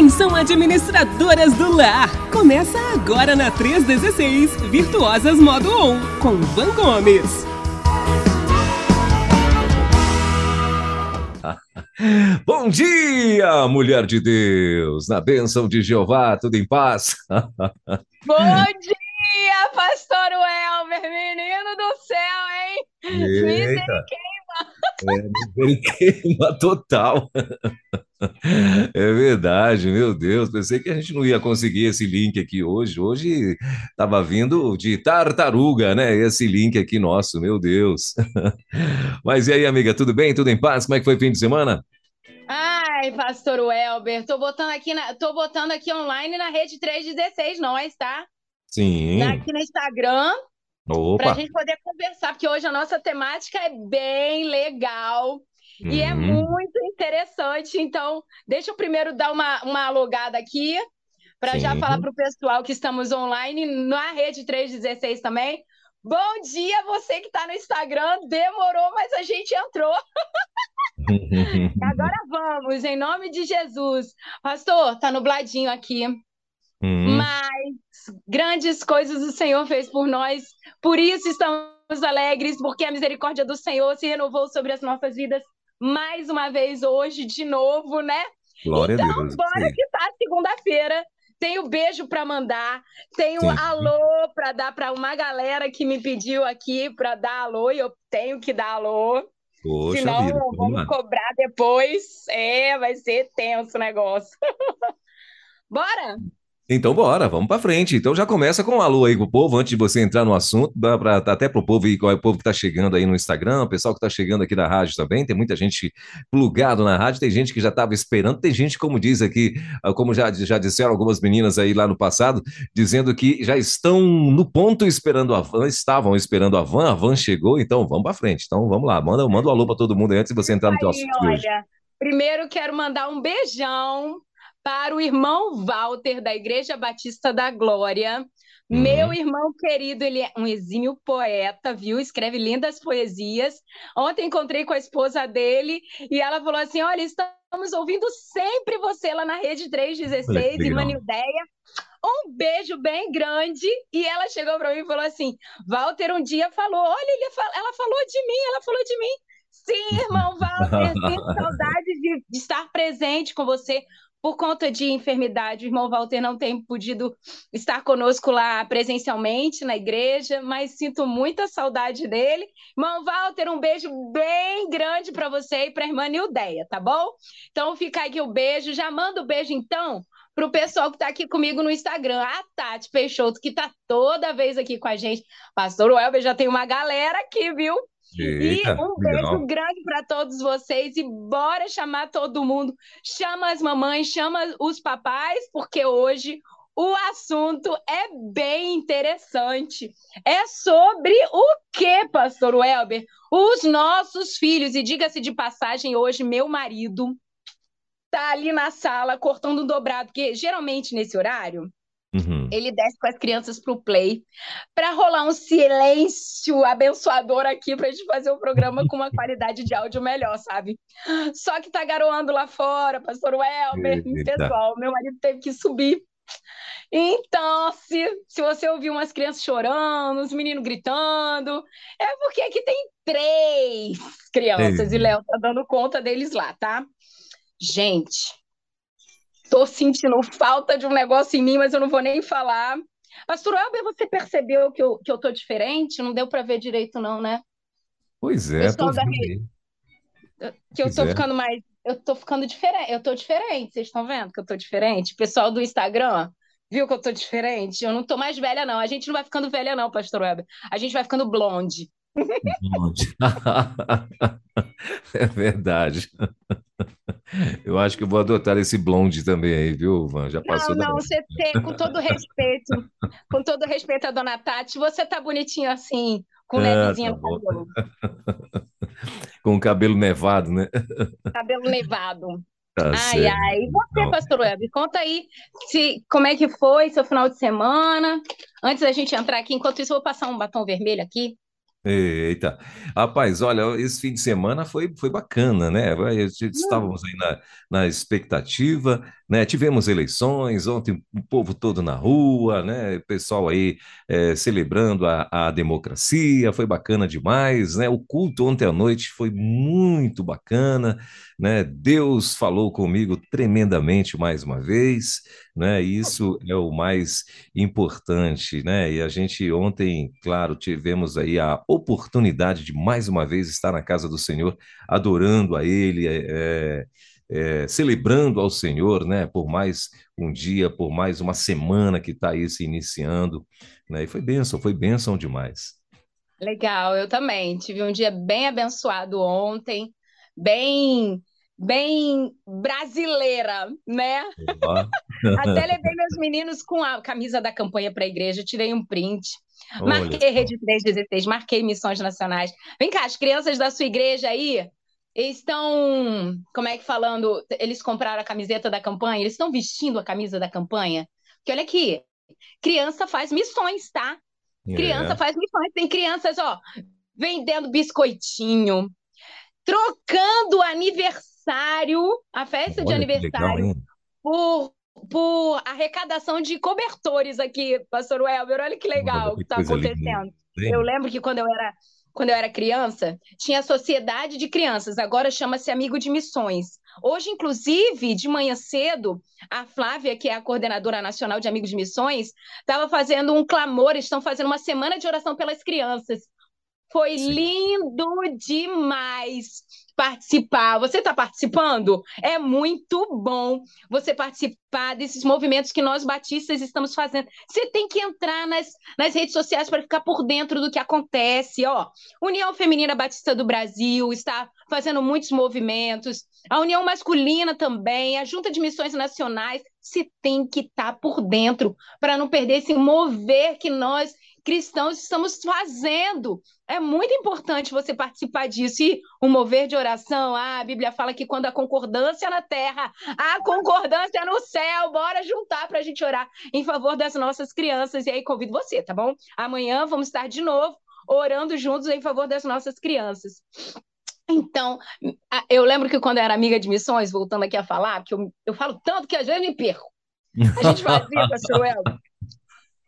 Atenção administradoras do lar! Começa agora na 316, Virtuosas Modo On, com Van Gomes. Bom dia, mulher de Deus! Na bênção de Jeová, tudo em paz? Bom dia, pastor Welber, menino do céu, hein? Eita. É, queima total. É verdade, meu Deus. Pensei que a gente não ia conseguir esse link aqui hoje. Hoje estava vindo de tartaruga, né? Esse link aqui nosso, meu Deus. Mas e aí, amiga, tudo bem? Tudo em paz? Como é que foi o fim de semana? Ai, pastor Welber, tô botando aqui na, tô botando aqui online na rede 316 nós, tá? Sim. Aqui no Instagram. Opa. Pra gente poder conversar, porque hoje a nossa temática é bem legal. E é Uhum. muito interessante. Então, deixa eu primeiro dar uma, uma alogada aqui, para já falar para o pessoal que estamos online na rede 316 também. Bom dia, você que está no Instagram. Demorou, mas a gente entrou. Agora vamos, em nome de Jesus. Pastor, tá nubladinho aqui, Uhum. mas grandes coisas o Senhor fez por nós. Por isso estamos alegres, porque a misericórdia do Senhor se renovou sobre as nossas vidas mais uma vez hoje, de novo, né? Glória a Então, Deus. bora Sim. que tá segunda-feira. Tenho beijo para mandar, tenho Sim. alô para dar para uma galera que me pediu aqui para dar alô e eu tenho que dar alô. Poxa Senão vida, vamos vamos cobrar depois. É, vai ser tenso o negócio. Bora? Então, bora, vamos para frente. Então, já começa com um alô aí pro povo, antes de você entrar no assunto, dá pra, até pro povo aí, qual é o povo que tá chegando aí no Instagram, o pessoal que tá chegando aqui da rádio também, tem muita gente plugado na rádio, tem gente que já estava esperando, tem gente, como diz aqui, ah, como já, já disseram algumas meninas aí lá no passado, dizendo que já estão no ponto esperando a van, estavam esperando a van, a van chegou, então vamos para frente. Então, vamos lá, manda, manda um alô para todo mundo aí antes de você entrar no teu assunto olha, primeiro quero mandar um beijão para o irmão Walter, da Igreja Batista da Glória. Uhum. Meu irmão querido, ele é um exímio poeta, viu? Escreve lindas poesias. Ontem encontrei com a esposa dele e ela falou assim: Olha, estamos ouvindo sempre você lá na Rede Olha 316, que legal. irmã Nildeia. Um beijo bem grande. E ela chegou para mim e falou assim: Walter um dia falou: Olha, ela falou de mim, ela falou de mim. Sim, irmão Walter, sinto saudade de, de estar presente com você. Por conta de enfermidade, o irmão Walter não tem podido estar conosco lá presencialmente na igreja, mas sinto muita saudade dele. Irmão Walter, um beijo bem grande para você e para a irmã Nildeia, tá bom? Então fica aqui o beijo. Já manda o beijo então para o pessoal que está aqui comigo no Instagram, a Tati Peixoto, que está toda vez aqui com a gente. Pastor Welber já tem uma galera aqui, viu? Eita, e um legal. beijo grande para todos vocês e bora chamar todo mundo. Chama as mamães, chama os papais, porque hoje o assunto é bem interessante. É sobre o que, pastor Welber? Os nossos filhos. E diga-se de passagem, hoje meu marido tá ali na sala cortando um dobrado, porque geralmente nesse horário Uhum. ele desce com as crianças pro play para rolar um silêncio abençoador aqui pra gente fazer o programa com uma qualidade de áudio melhor, sabe? Só que tá garoando lá fora, pastor Welber, Eita. pessoal, meu marido teve que subir. Então, se, se você ouvir umas crianças chorando, os meninos gritando, é porque aqui tem três crianças Ei. e Léo tá dando conta deles lá, tá? Gente, Tô sentindo falta de um negócio em mim, mas eu não vou nem falar. Pastor Elber, você percebeu que eu, que eu tô diferente? Não deu para ver direito, não, né? Pois é, Pessoal tô da rede. Que eu Pois tô é. ficando mais. Eu tô ficando diferente. Eu tô diferente. Vocês estão vendo que eu tô diferente? Pessoal do Instagram, viu que eu tô diferente? Eu não tô mais velha, não. A gente não vai ficando velha, não, Pastor Elber. A gente vai ficando blonde. É verdade. Eu acho que eu vou adotar esse blonde também aí, viu, Van? Já passou Não, da não, hora. você tem, com todo respeito, com todo respeito à dona Tati, você tá bonitinho assim, com Ah, nevezinha tá cabelo, Com o cabelo nevado, né? cabelo nevado. Tá Ai, certo. ai. E você, Não. pastor Web, conta aí se, como é que foi seu final de semana. Antes da gente entrar aqui, enquanto isso, eu vou passar um batom vermelho aqui. Eita, rapaz, olha, esse fim de semana foi, foi bacana, né? Hum, Estávamos aí na, na expectativa, né? Tivemos eleições, ontem o povo todo na rua, né? O pessoal aí eh, celebrando a, a democracia, foi bacana demais, né? O culto ontem à noite foi muito bacana, né? Deus falou comigo tremendamente mais uma vez, né? Isso é o mais importante, né? E a gente ontem, claro, tivemos aí a oportunidade de mais uma vez estar na casa do Senhor, adorando a Ele, é, é, celebrando ao Senhor, né? Por mais um dia, por mais uma semana que está aí se iniciando, né? E foi bênção, foi bênção demais. legal, eu também. Tive um dia bem abençoado ontem, bem, bem brasileira, né? Até levei meus meninos com a camisa da campanha para a igreja, tirei um print. Olha Marquei só. Rede 316, marquei missões nacionais. Vem cá, as crianças da sua igreja aí estão, como é que falando, eles compraram a camiseta da campanha, eles estão vestindo a camisa da campanha? Porque olha aqui, criança faz missões, tá? Criança É, faz missões. Tem crianças, ó, vendendo biscoitinho, trocando aniversário, a festa de olha legal, aniversário, hein? por, por arrecadação de cobertores aqui, Pastor Welber. Olha que legal que está linda, acontecendo. Eu hein? lembro que quando eu era, quando eu era criança, tinha a Sociedade de Crianças, agora chama-se Amigo de Missões. Hoje, inclusive, de manhã cedo, a Flávia, que é a coordenadora nacional de Amigos de Missões, estava fazendo um clamor, estão fazendo uma semana de oração pelas crianças. Foi Sim. lindo demais participar. Você está participando? É muito bom você participar desses movimentos que nós batistas estamos fazendo. Você tem que entrar nas, nas redes sociais para ficar por dentro do que acontece. Ó, União Feminina Batista do Brasil está fazendo muitos movimentos. A União Masculina também, a Junta de Missões Nacionais. Você tem que estar por dentro para não perder esse mover que nós cristãos estamos fazendo. É muito importante você participar disso. E o mover de oração, ah, a Bíblia fala que quando a concordância na terra, a concordância no céu, bora juntar para a gente orar em favor das nossas crianças. E aí convido você, tá bom? Amanhã vamos estar de novo orando juntos em favor das nossas crianças. Então, eu lembro que quando eu era amiga de missões, voltando aqui a falar, que eu, eu falo tanto que às vezes me perco. A gente fazia, pastor Elber,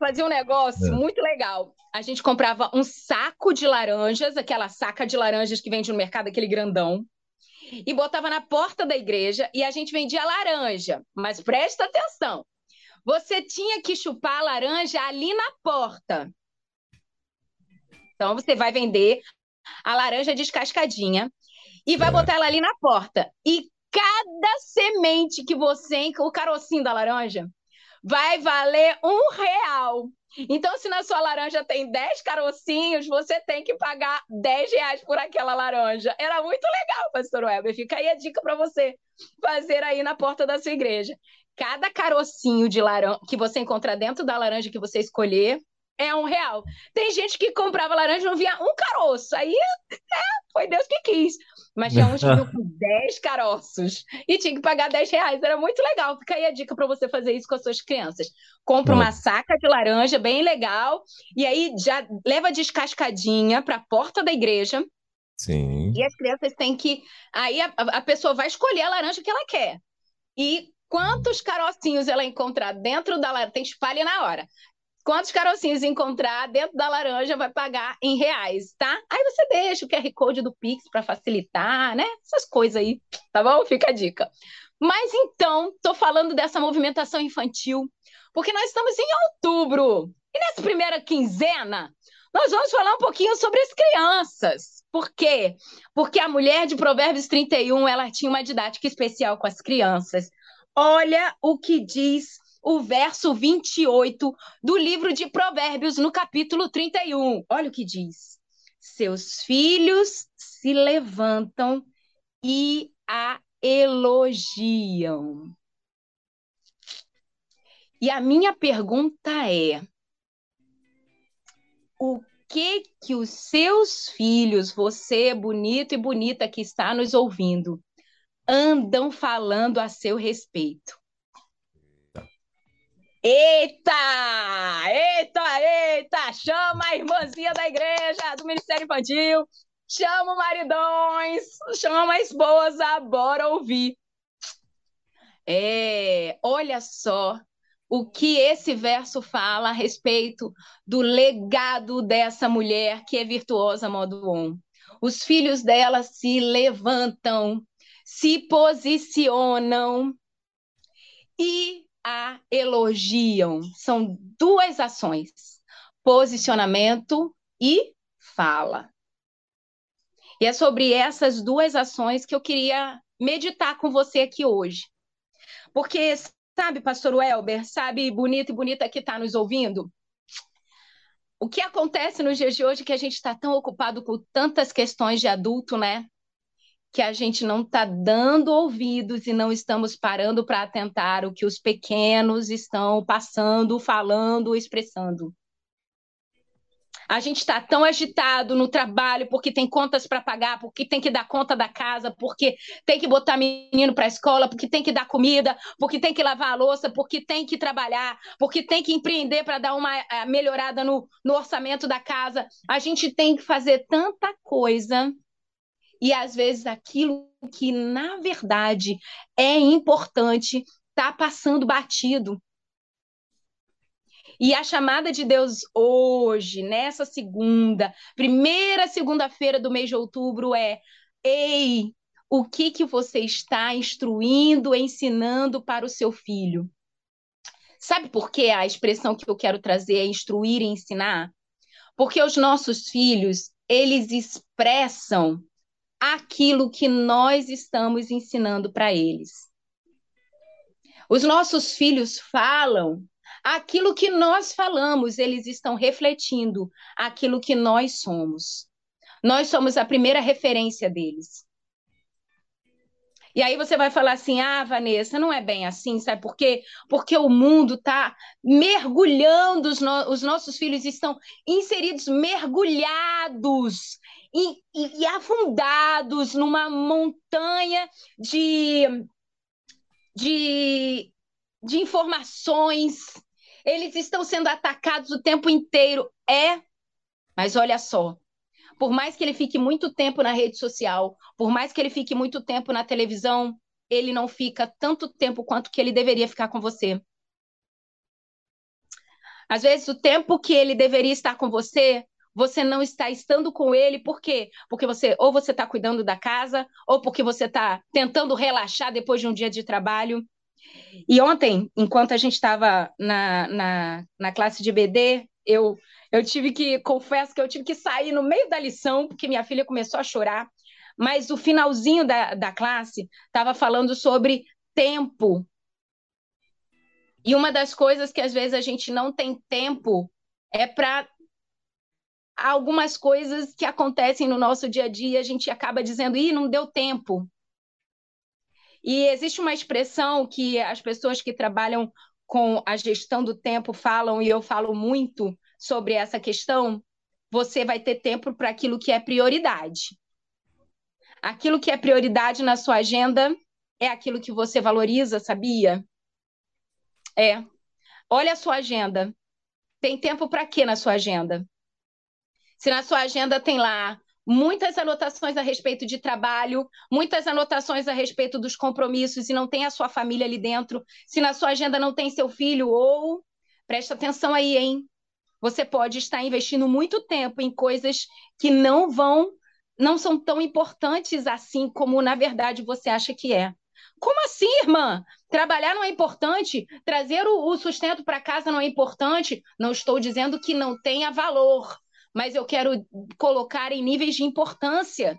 fazia um negócio É, muito legal. A gente comprava um saco de laranjas, aquela saca de laranjas que vende no mercado, aquele grandão, e botava na porta da igreja e a gente vendia laranja. Mas presta atenção, você tinha que chupar a laranja ali na porta. Então você vai vender a laranja descascadinha e vai botar certo. ela ali na porta. E cada semente que você, o carocinho da laranja, vai valer um real. Então, se na sua laranja tem 10 carocinhos, você tem que pagar 10 reais por aquela laranja. Era muito legal, pastor Weber. Fica aí a dica para você fazer aí na porta da sua igreja. Cada carocinho de laranja que você encontrar dentro da laranja que você escolher é um real. Tem gente que comprava laranja e não via um caroço. Aí foi Deus que quis. Mas tinha uns que vinham com 10 caroços e tinha que pagar 10 reais. Era muito legal. Fica aí a dica para você fazer isso com as suas crianças. Compra uma saca de laranja bem legal e aí já leva descascadinha para a porta da igreja. E sim. as crianças têm que. Aí a, a pessoa vai escolher a laranja que ela quer. E quantos carocinhos ela encontrar dentro da laranja, tem espalhe na hora. Quantos carocinhos encontrar dentro da laranja vai pagar em reais, tá? Aí você deixa o QR Code do Pix para facilitar, né? Essas coisas aí, tá bom? Fica a dica. Mas então, tô falando dessa movimentação infantil, porque nós estamos em outubro. E nessa primeira quinzena, nós vamos falar um pouquinho sobre as crianças. Por quê? Porque a mulher de Provérbios 31, ela tinha uma didática especial com as crianças. Olha o que diz o verso 28 do livro de Provérbios, no capítulo 31. Olha o que diz: Seus filhos se levantam e a elogiam. E a minha pergunta é: o que que os seus filhos, você bonito e bonita que está nos ouvindo, andam falando a seu respeito? Eita! Eita, eita! Chama a irmãzinha da igreja, do Ministério Infantil, chama o maridões, chama a esposa, bora ouvir. É, olha só o que esse verso fala a respeito do legado dessa mulher que é virtuosa modo on. Os filhos dela se levantam, se posicionam e a elogiam. São duas ações: posicionamento e fala. E é sobre essas duas ações que eu queria meditar com você aqui hoje. Porque, sabe, pastor Welber, sabe, bonito e bonita que está nos ouvindo? O que acontece nos dias de hoje é que a gente está tão ocupado com tantas questões de adulto, né? Que a gente não está dando ouvidos e não estamos parando para atentar o que os pequenos estão passando, falando, expressando. A gente está tão agitado no trabalho porque tem contas para pagar, porque tem que dar conta da casa, porque tem que botar menino para a escola, porque tem que dar comida, porque tem que lavar a louça, porque tem que trabalhar, porque tem que empreender para dar uma eh, melhorada no, no orçamento da casa. A gente tem que fazer tanta coisa e às vezes aquilo que na verdade é importante está passando batido. E a chamada de Deus hoje, nessa segunda, primeira segunda-feira do mês de outubro é: ei, o que que você está instruindo, ensinando para o seu filho? Sabe por que a expressão que eu quero trazer é instruir e ensinar? Porque os nossos filhos, eles expressam aquilo que nós estamos ensinando para eles. Os nossos filhos falam aquilo que nós falamos, eles estão refletindo aquilo que nós somos. Nós somos a primeira referência deles. E aí você vai falar assim: ah, Vanessa, não é bem assim, sabe por quê? Porque o mundo está mergulhando, os, no os nossos filhos estão inseridos, mergulhados e, e, e afundados numa montanha de, de, de informações. Eles estão sendo atacados o tempo inteiro. É, mas olha só, por mais que ele fique muito tempo na rede social, por mais que ele fique muito tempo na televisão, ele não fica tanto tempo quanto que ele deveria ficar com você. Às vezes, o tempo que ele deveria estar com você, você não está estando com ele, por quê? Porque você ou você está cuidando da casa, ou porque você está tentando relaxar depois de um dia de trabalho. E ontem, enquanto a gente estava na, na, na classe de BD, eu, eu tive que, confesso que eu tive que sair no meio da lição, porque minha filha começou a chorar. Mas o finalzinho da, da classe estava falando sobre tempo. E uma das coisas que às vezes a gente não tem tempo é para algumas coisas que acontecem no nosso dia a dia, a gente acaba dizendo, ih, não deu tempo. E existe uma expressão que as pessoas que trabalham com a gestão do tempo falam, e eu falo muito sobre essa questão, você vai ter tempo para aquilo que é prioridade. Aquilo que é prioridade na sua agenda é aquilo que você valoriza, sabia? É. Olha a sua agenda. Tem tempo para quê na sua agenda? Se na sua agenda tem lá muitas anotações a respeito de trabalho, muitas anotações a respeito dos compromissos e não tem a sua família ali dentro, se na sua agenda não tem seu filho ou presta atenção aí, hein? Você pode estar investindo muito tempo em coisas que não vão não são tão importantes assim como na verdade você acha que é. Como assim, irmã? Trabalhar não é importante? Trazer o, sustento para casa não é importante? Não estou dizendo que não tenha valor, mas eu quero colocar em níveis de importância.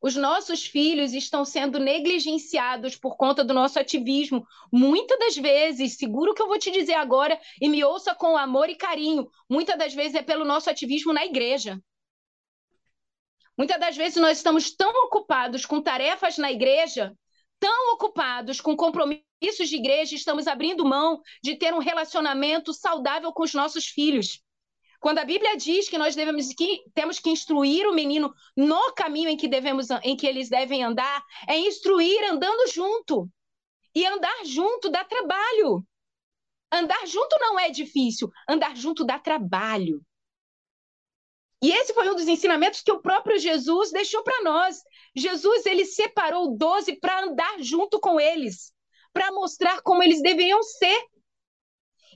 Os nossos filhos estão sendo negligenciados por conta do nosso ativismo. Muitas das vezes, seguro que eu vou te dizer agora, e me ouça com amor e carinho, muitas das vezes é pelo nosso ativismo na igreja. Muitas das vezes nós estamos tão ocupados com tarefas na igreja, tão ocupados com compromissos de igreja, estamos abrindo mão de ter um relacionamento saudável com os nossos filhos. Quando a Bíblia diz que nós devemos que temos que instruir o menino no caminho em que devemos em que eles devem andar, é instruir andando junto. E andar junto dá trabalho. Andar junto não é difícil, andar junto dá trabalho. E esse foi um dos ensinamentos que o próprio Jesus deixou para nós. Jesus ele separou doze para andar junto com eles, para mostrar como eles deveriam ser.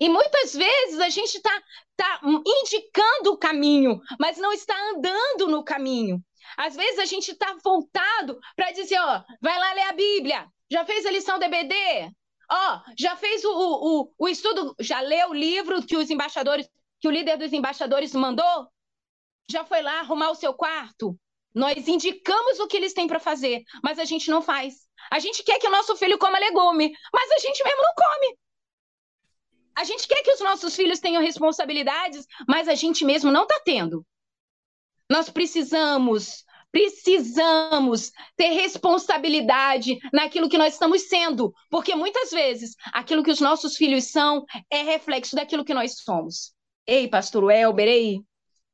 E muitas vezes a gente está tá indicando o caminho, mas não está andando no caminho. Às vezes a gente está voltado para dizer, ó, vai lá ler a Bíblia. Já fez a lição DBD? Ó, já fez o, o, o estudo, já leu o livro que os embaixadores, que o líder dos embaixadores mandou? Já foi lá arrumar o seu quarto? Nós indicamos o que eles têm para fazer, mas a gente não faz. A gente quer que o nosso filho coma legume, mas a gente mesmo não come. A gente quer que os nossos filhos tenham responsabilidades, mas a gente mesmo não está tendo. Nós precisamos, precisamos ter responsabilidade naquilo que nós estamos sendo, porque muitas vezes aquilo que os nossos filhos são é reflexo daquilo que nós somos. Ei, pastor Elber, ei,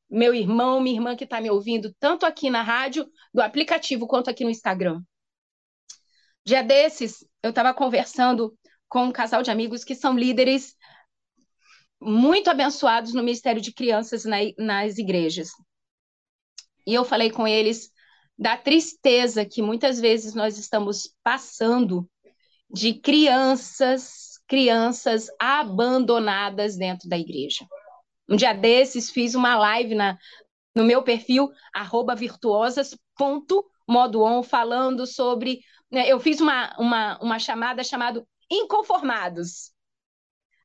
meu irmão, minha irmã que está me ouvindo, tanto aqui na rádio, do aplicativo, quanto aqui no Instagram. Dia desses, eu estava conversando com um casal de amigos que são líderes muito abençoados no Ministério de Crianças na, nas igrejas. E eu falei com eles da tristeza que muitas vezes nós estamos passando de crianças, crianças abandonadas dentro da igreja. Um dia desses fiz uma live na, no meu perfil virtuosas.modoon falando sobre, né, eu fiz uma, uma, uma chamada chamada inconformados,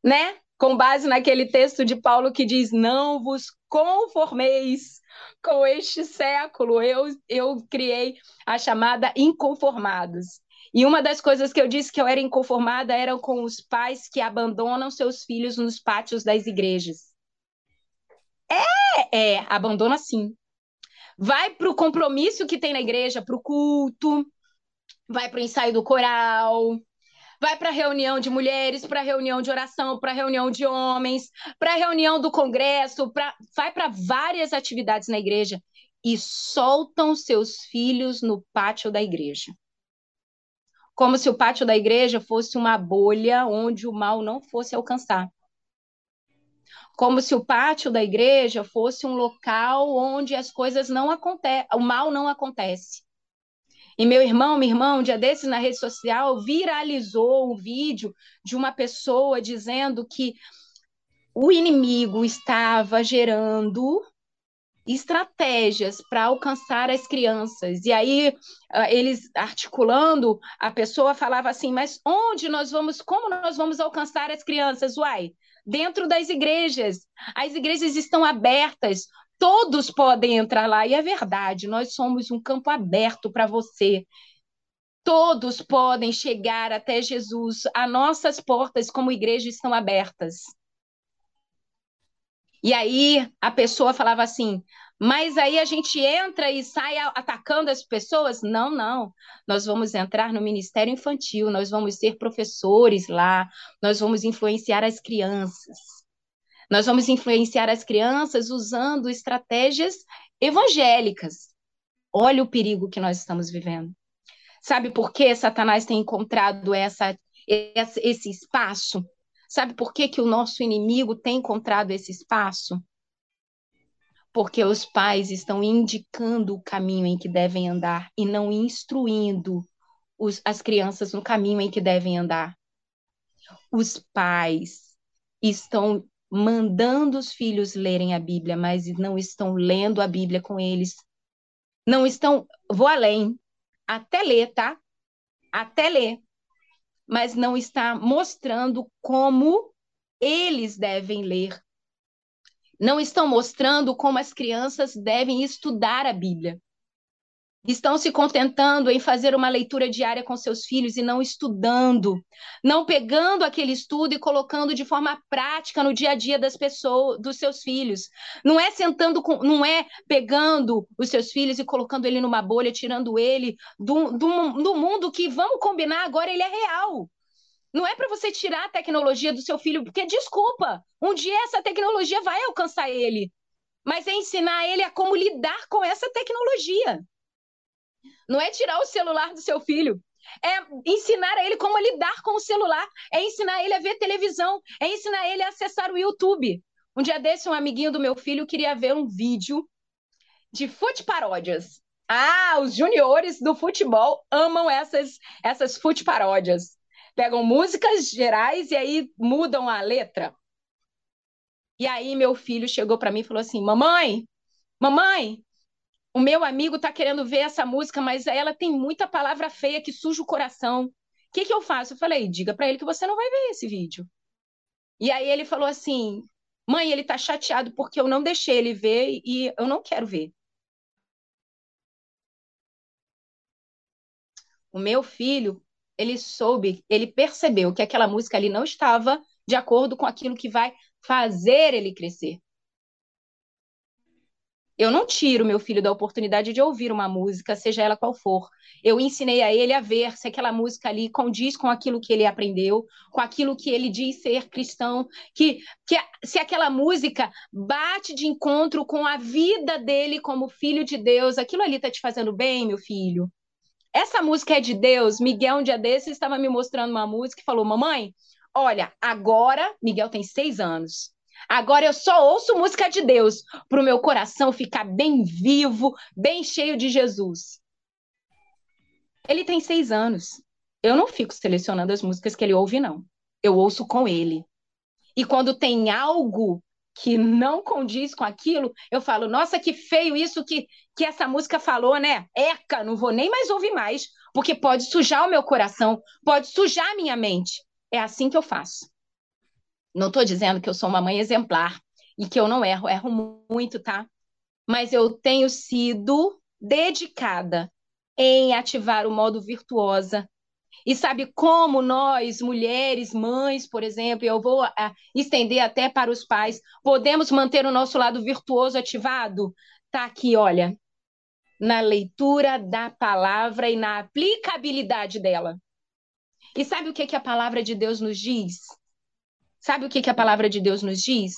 né? Com base naquele texto de Paulo que diz: Não vos conformeis com este século. Eu, eu criei a chamada inconformados. E uma das coisas que eu disse que eu era inconformada era com os pais que abandonam seus filhos nos pátios das igrejas. É, é, abandona sim. Vai para o compromisso que tem na igreja, para o culto, vai para o ensaio do coral, vai para reunião de mulheres, para reunião de oração, para reunião de homens, para reunião do congresso, pra, vai para várias atividades na igreja e soltam seus filhos no pátio da igreja. Como se o pátio da igreja fosse uma bolha onde o mal não fosse alcançar. Como se o pátio da igreja fosse um local onde as coisas não acontecem, o mal não acontece. E meu irmão, minha irmã, um dia desses na rede social, viralizou um vídeo de uma pessoa dizendo que o inimigo estava gerando estratégias para alcançar as crianças. E aí, ah, eles articulando, a pessoa falava assim: mas onde nós vamos, como nós vamos alcançar as crianças? Uai, dentro das igrejas. As igrejas estão abertas, Todos podem entrar lá, e é verdade, nós somos um campo aberto para você. Todos podem chegar até Jesus, as nossas portas, como igreja, estão abertas. E aí a pessoa falava assim: mas aí a gente entra e sai atacando as pessoas? Não, não. Nós vamos entrar no ministério infantil, nós vamos ser professores lá, nós vamos influenciar as crianças. Nós vamos influenciar as crianças usando estratégias evangélicas. Olha o perigo que nós estamos vivendo. Sabe por que Satanás tem encontrado essa, esse espaço? Sabe por que, que o nosso inimigo tem encontrado esse espaço? Porque os pais estão indicando o caminho em que devem andar e não instruindo os, as crianças no caminho em que devem andar. Os pais estão mandando os filhos lerem a Bíblia, mas não estão lendo a Bíblia com eles. Não estão, vou além, até ler, tá? Até ler, mas não está mostrando como eles devem ler. Não estão mostrando como as crianças devem estudar a Bíblia estão se contentando em fazer uma leitura diária com seus filhos e não estudando, não pegando aquele estudo e colocando de forma prática no dia a dia das pessoas, dos seus filhos. Não é sentando com, não é pegando os seus filhos e colocando ele numa bolha, tirando ele do, do, do mundo que vamos combinar agora ele é real. Não é para você tirar a tecnologia do seu filho, porque desculpa, um dia essa tecnologia vai alcançar ele. Mas é ensinar ele a como lidar com essa tecnologia. Não é tirar o celular do seu filho, é ensinar a ele como lidar com o celular, é ensinar ele a ver televisão, é ensinar ele a acessar o YouTube. Um dia desse, um amiguinho do meu filho queria ver um vídeo de fute paródias. Ah, os juniores do futebol amam essas, essas fute paródias. Pegam músicas gerais e aí mudam a letra. E aí meu filho chegou para mim e falou assim: "Mamãe, mamãe, o meu amigo está querendo ver essa música, mas ela tem muita palavra feia que suja o coração. O que, que eu faço? Eu falei: diga para ele que você não vai ver esse vídeo. E aí ele falou assim: mãe, ele está chateado porque eu não deixei ele ver e eu não quero ver. O meu filho, ele soube, ele percebeu que aquela música ali não estava de acordo com aquilo que vai fazer ele crescer. Eu não tiro meu filho da oportunidade de ouvir uma música, seja ela qual for. Eu ensinei a ele a ver se aquela música ali condiz com aquilo que ele aprendeu, com aquilo que ele diz ser cristão, que, que se aquela música bate de encontro com a vida dele como filho de Deus, aquilo ali está te fazendo bem, meu filho. Essa música é de Deus. Miguel, um dia desses, estava me mostrando uma música e falou: Mamãe, olha, agora, Miguel tem seis anos. Agora eu só ouço música de Deus para o meu coração ficar bem vivo, bem cheio de Jesus. Ele tem seis anos. Eu não fico selecionando as músicas que ele ouve, não. Eu ouço com ele. E quando tem algo que não condiz com aquilo, eu falo, nossa, que feio isso que, que essa música falou, né? Eca, não vou nem mais ouvir mais, porque pode sujar o meu coração, pode sujar a minha mente. É assim que eu faço. Não estou dizendo que eu sou uma mãe exemplar e que eu não erro, erro muito, tá? Mas eu tenho sido dedicada em ativar o modo virtuosa. E sabe como nós, mulheres, mães, por exemplo, eu vou uh, estender até para os pais, podemos manter o nosso lado virtuoso ativado? Tá aqui, olha, na leitura da palavra e na aplicabilidade dela. E sabe o que, que a palavra de Deus nos diz? Sabe o que, que a palavra de Deus nos diz?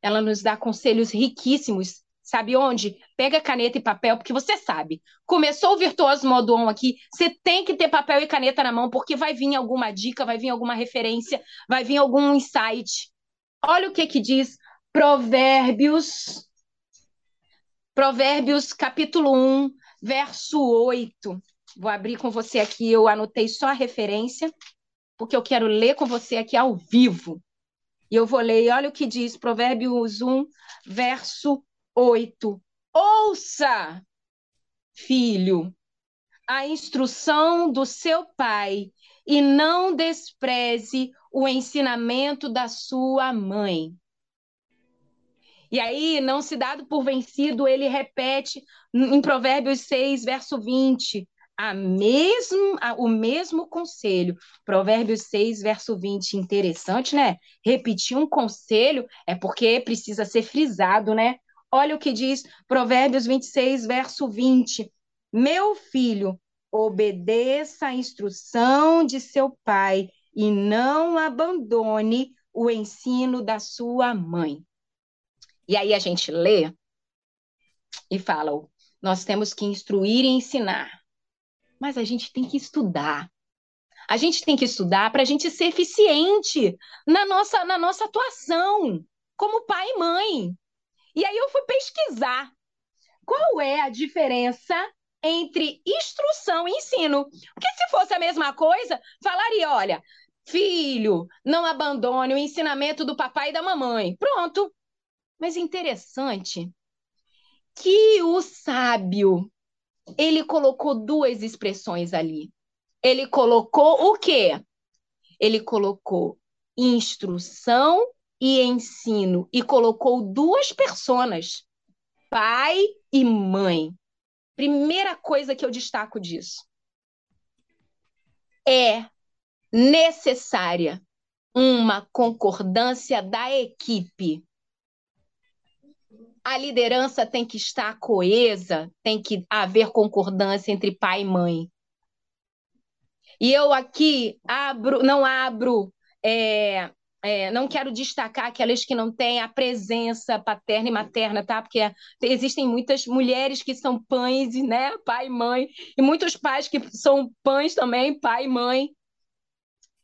Ela nos dá conselhos riquíssimos. Sabe onde? Pega caneta e papel, porque você sabe. Começou o Virtuoso Modo On aqui, você tem que ter papel e caneta na mão, porque vai vir alguma dica, vai vir alguma referência, vai vir algum insight. Olha o que que diz Provérbios, Provérbios capítulo 1, verso 8. Vou abrir com você aqui, eu anotei só a referência, porque eu quero ler com você aqui ao vivo. E eu vou ler, olha o que diz Provérbios 1, verso 8. Ouça, filho, a instrução do seu pai e não despreze o ensinamento da sua mãe. E aí, não se dado por vencido, ele repete em Provérbios 6, verso 20: a mesmo, a, o mesmo conselho. Provérbios 6, verso 20. Interessante, né? Repetir um conselho é porque precisa ser frisado, né? Olha o que diz Provérbios 26, verso 20. Meu filho, obedeça a instrução de seu pai e não abandone o ensino da sua mãe. E aí a gente lê e fala: nós temos que instruir e ensinar mas a gente tem que estudar. A gente tem que estudar para a gente ser eficiente na nossa, na nossa atuação como pai e mãe. E aí eu fui pesquisar qual é a diferença entre instrução e ensino. Porque se fosse a mesma coisa, falaria, olha, filho, não abandone o ensinamento do papai e da mamãe. Pronto. Mas interessante que o sábio ele colocou duas expressões ali. Ele colocou o quê? Ele colocou instrução e ensino e colocou duas personas, pai e mãe. Primeira coisa que eu destaco disso é necessária uma concordância da equipe a liderança tem que estar coesa, tem que haver concordância entre pai e mãe. E eu aqui abro, não abro é, é, não quero destacar aquelas que não têm a presença paterna e materna, tá? Porque existem muitas mulheres que são pães, né? Pai e mãe, e muitos pais que são pães também, pai e mãe.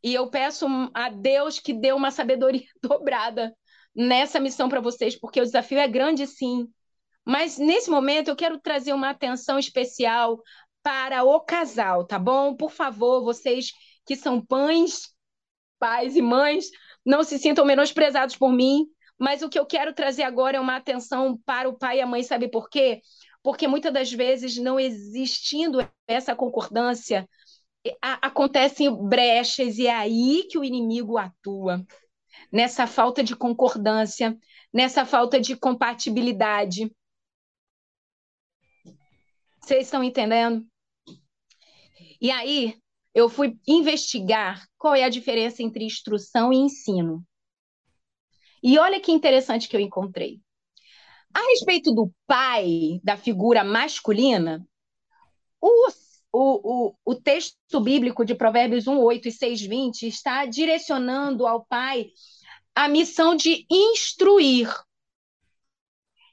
E eu peço a Deus que dê uma sabedoria dobrada nessa missão para vocês, porque o desafio é grande, sim. Mas nesse momento eu quero trazer uma atenção especial para o casal, tá bom? Por favor, vocês que são pães, pais e mães, não se sintam menosprezados por mim, mas o que eu quero trazer agora é uma atenção para o pai e a mãe, sabe por quê? Porque muitas das vezes, não existindo essa concordância, acontecem brechas e é aí que o inimigo atua. Nessa falta de concordância, nessa falta de compatibilidade. Vocês estão entendendo? E aí, eu fui investigar qual é a diferença entre instrução e ensino. E olha que interessante que eu encontrei. A respeito do pai, da figura masculina, o, o, o, o texto bíblico de Provérbios 1, 8 e 6, 20 está direcionando ao pai a missão de instruir.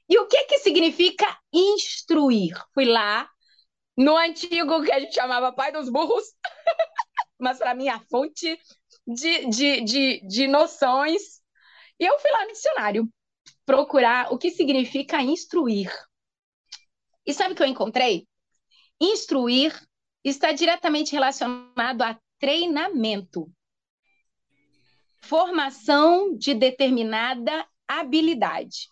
E o que, que significa instruir? Fui lá no antigo que a gente chamava pai dos burros, mas para mim a fonte de, de, de, de noções. E eu fui lá no dicionário procurar o que significa instruir. E sabe o que eu encontrei? Instruir está diretamente relacionado a treinamento, formação de determinada habilidade.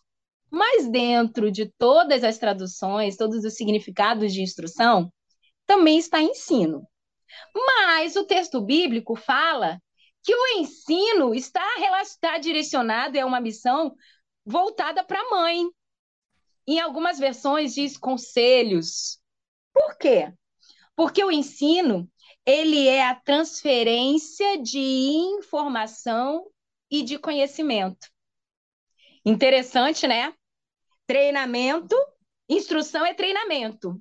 Mas dentro de todas as traduções, todos os significados de instrução, também está ensino. Mas o texto bíblico fala que o ensino está, está direcionado a uma missão voltada para a mãe. Em algumas versões diz conselhos. Por quê? Porque o ensino ele é a transferência de informação e de conhecimento. Interessante, né? Treinamento, instrução é treinamento.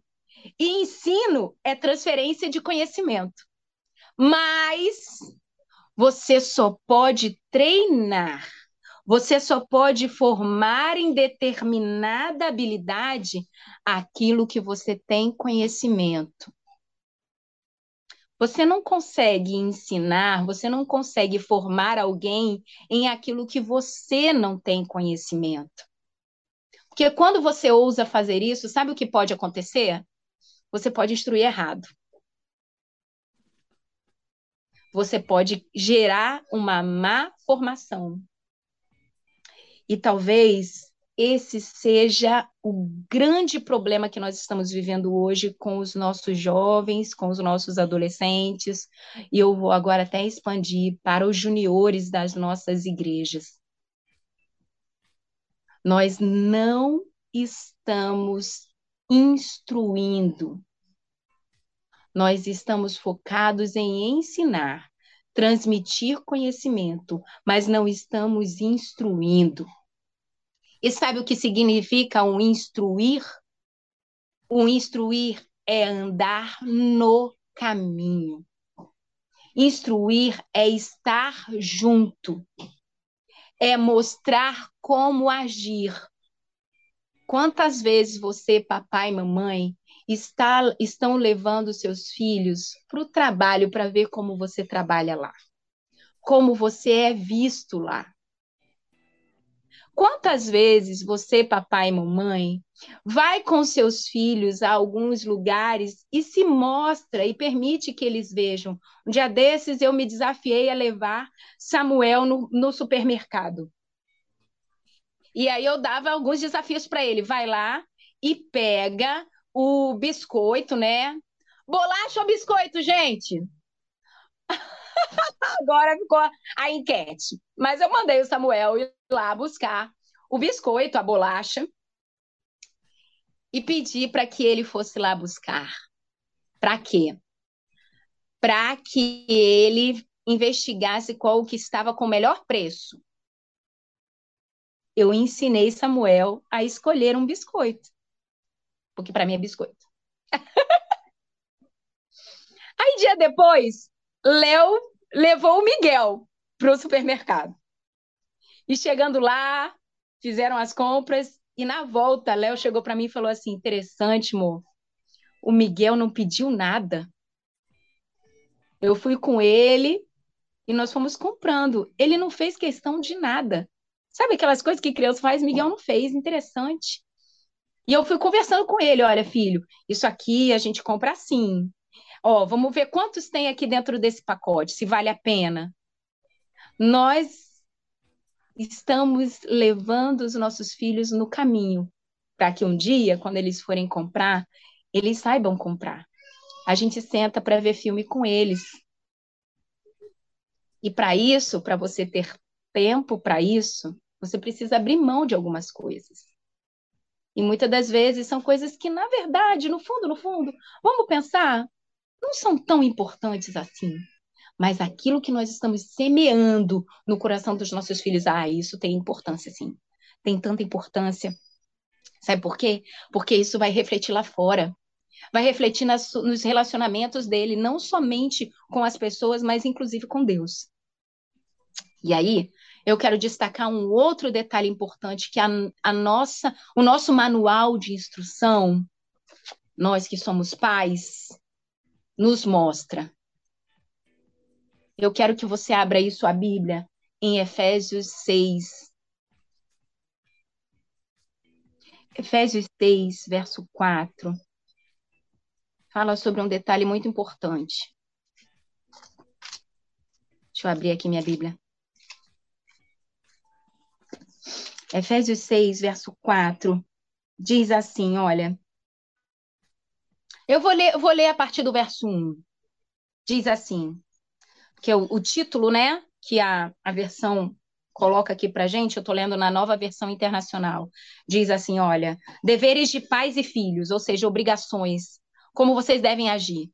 E ensino é transferência de conhecimento. Mas você só pode treinar, você só pode formar em determinada habilidade aquilo que você tem conhecimento. Você não consegue ensinar, você não consegue formar alguém em aquilo que você não tem conhecimento. Porque quando você ousa fazer isso, sabe o que pode acontecer? Você pode instruir errado. Você pode gerar uma má formação. E talvez esse seja o grande problema que nós estamos vivendo hoje com os nossos jovens, com os nossos adolescentes, e eu vou agora até expandir para os juniores das nossas igrejas nós não estamos instruindo. Nós estamos focados em ensinar, transmitir conhecimento, mas não estamos instruindo. E sabe o que significa um instruir? Um instruir é andar no caminho. Instruir é estar junto, é mostrar como agir. Quantas vezes você, papai e mamãe, está, estão levando seus filhos para o trabalho para ver como você trabalha lá? Como você é visto lá? Quantas vezes você, papai e mamãe, vai com seus filhos a alguns lugares e se mostra e permite que eles vejam? Um dia desses eu me desafiei a levar Samuel no, no supermercado. E aí eu dava alguns desafios para ele. Vai lá e pega o biscoito, né? Bolacha ou biscoito, gente? Agora ficou a enquete. Mas eu mandei o Samuel ir lá buscar o biscoito, a bolacha, e pedi para que ele fosse lá buscar. Para quê? Para que ele investigasse qual que estava com o melhor preço. Eu ensinei Samuel a escolher um biscoito. Porque para mim é biscoito. Aí, dia depois, Léo levou o Miguel para o supermercado. E chegando lá, fizeram as compras e na volta, Léo chegou para mim e falou assim: interessante, amor. O Miguel não pediu nada. Eu fui com ele e nós fomos comprando. Ele não fez questão de nada. Sabe aquelas coisas que criança faz? Miguel não fez, interessante. E eu fui conversando com ele, olha, filho, isso aqui a gente compra assim. Ó, vamos ver quantos tem aqui dentro desse pacote, se vale a pena. Nós estamos levando os nossos filhos no caminho para que um dia, quando eles forem comprar, eles saibam comprar. A gente senta para ver filme com eles. E para isso, para você ter tempo para isso, você precisa abrir mão de algumas coisas. E muitas das vezes são coisas que, na verdade, no fundo, no fundo, vamos pensar, não são tão importantes assim. Mas aquilo que nós estamos semeando no coração dos nossos filhos, ah, isso tem importância, sim. Tem tanta importância. Sabe por quê? Porque isso vai refletir lá fora. Vai refletir nas, nos relacionamentos dele, não somente com as pessoas, mas inclusive com Deus. E aí, eu quero destacar um outro detalhe importante que a, a nossa, o nosso manual de instrução, nós que somos pais, nos mostra. Eu quero que você abra aí sua Bíblia em Efésios 6. Efésios 6, verso 4. Fala sobre um detalhe muito importante. Deixa eu abrir aqui minha Bíblia. Efésios 6, verso 4, diz assim: olha. Eu vou ler, vou ler a partir do verso 1. Diz assim, que é o, o título, né, que a, a versão coloca aqui para gente, eu estou lendo na nova versão internacional. Diz assim: olha, deveres de pais e filhos, ou seja, obrigações, como vocês devem agir.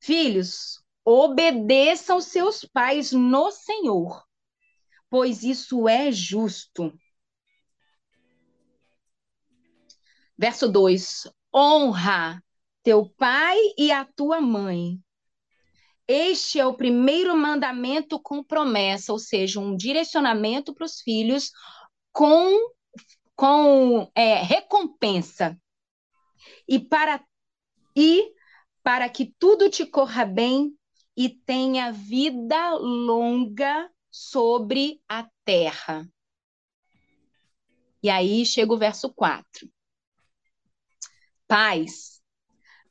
Filhos, obedeçam seus pais no Senhor, pois isso é justo. Verso 2: honra teu pai e a tua mãe. Este é o primeiro mandamento com promessa, ou seja, um direcionamento para os filhos com, com é, recompensa. E para, e para que tudo te corra bem e tenha vida longa sobre a terra. E aí chega o verso 4. Pais,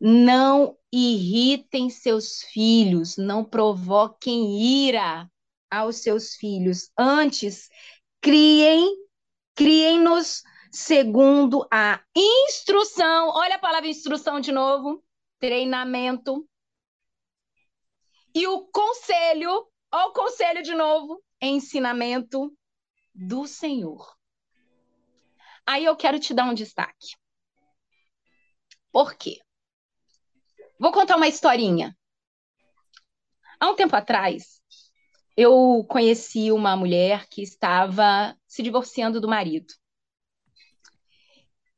não irritem seus filhos, não provoquem ira aos seus filhos. Antes, criem, criem-nos segundo a instrução. Olha a palavra instrução de novo. Treinamento. E o conselho, olha o conselho de novo, ensinamento do Senhor. Aí eu quero te dar um destaque. Por quê? Vou contar uma historinha. Há um tempo atrás, eu conheci uma mulher que estava se divorciando do marido.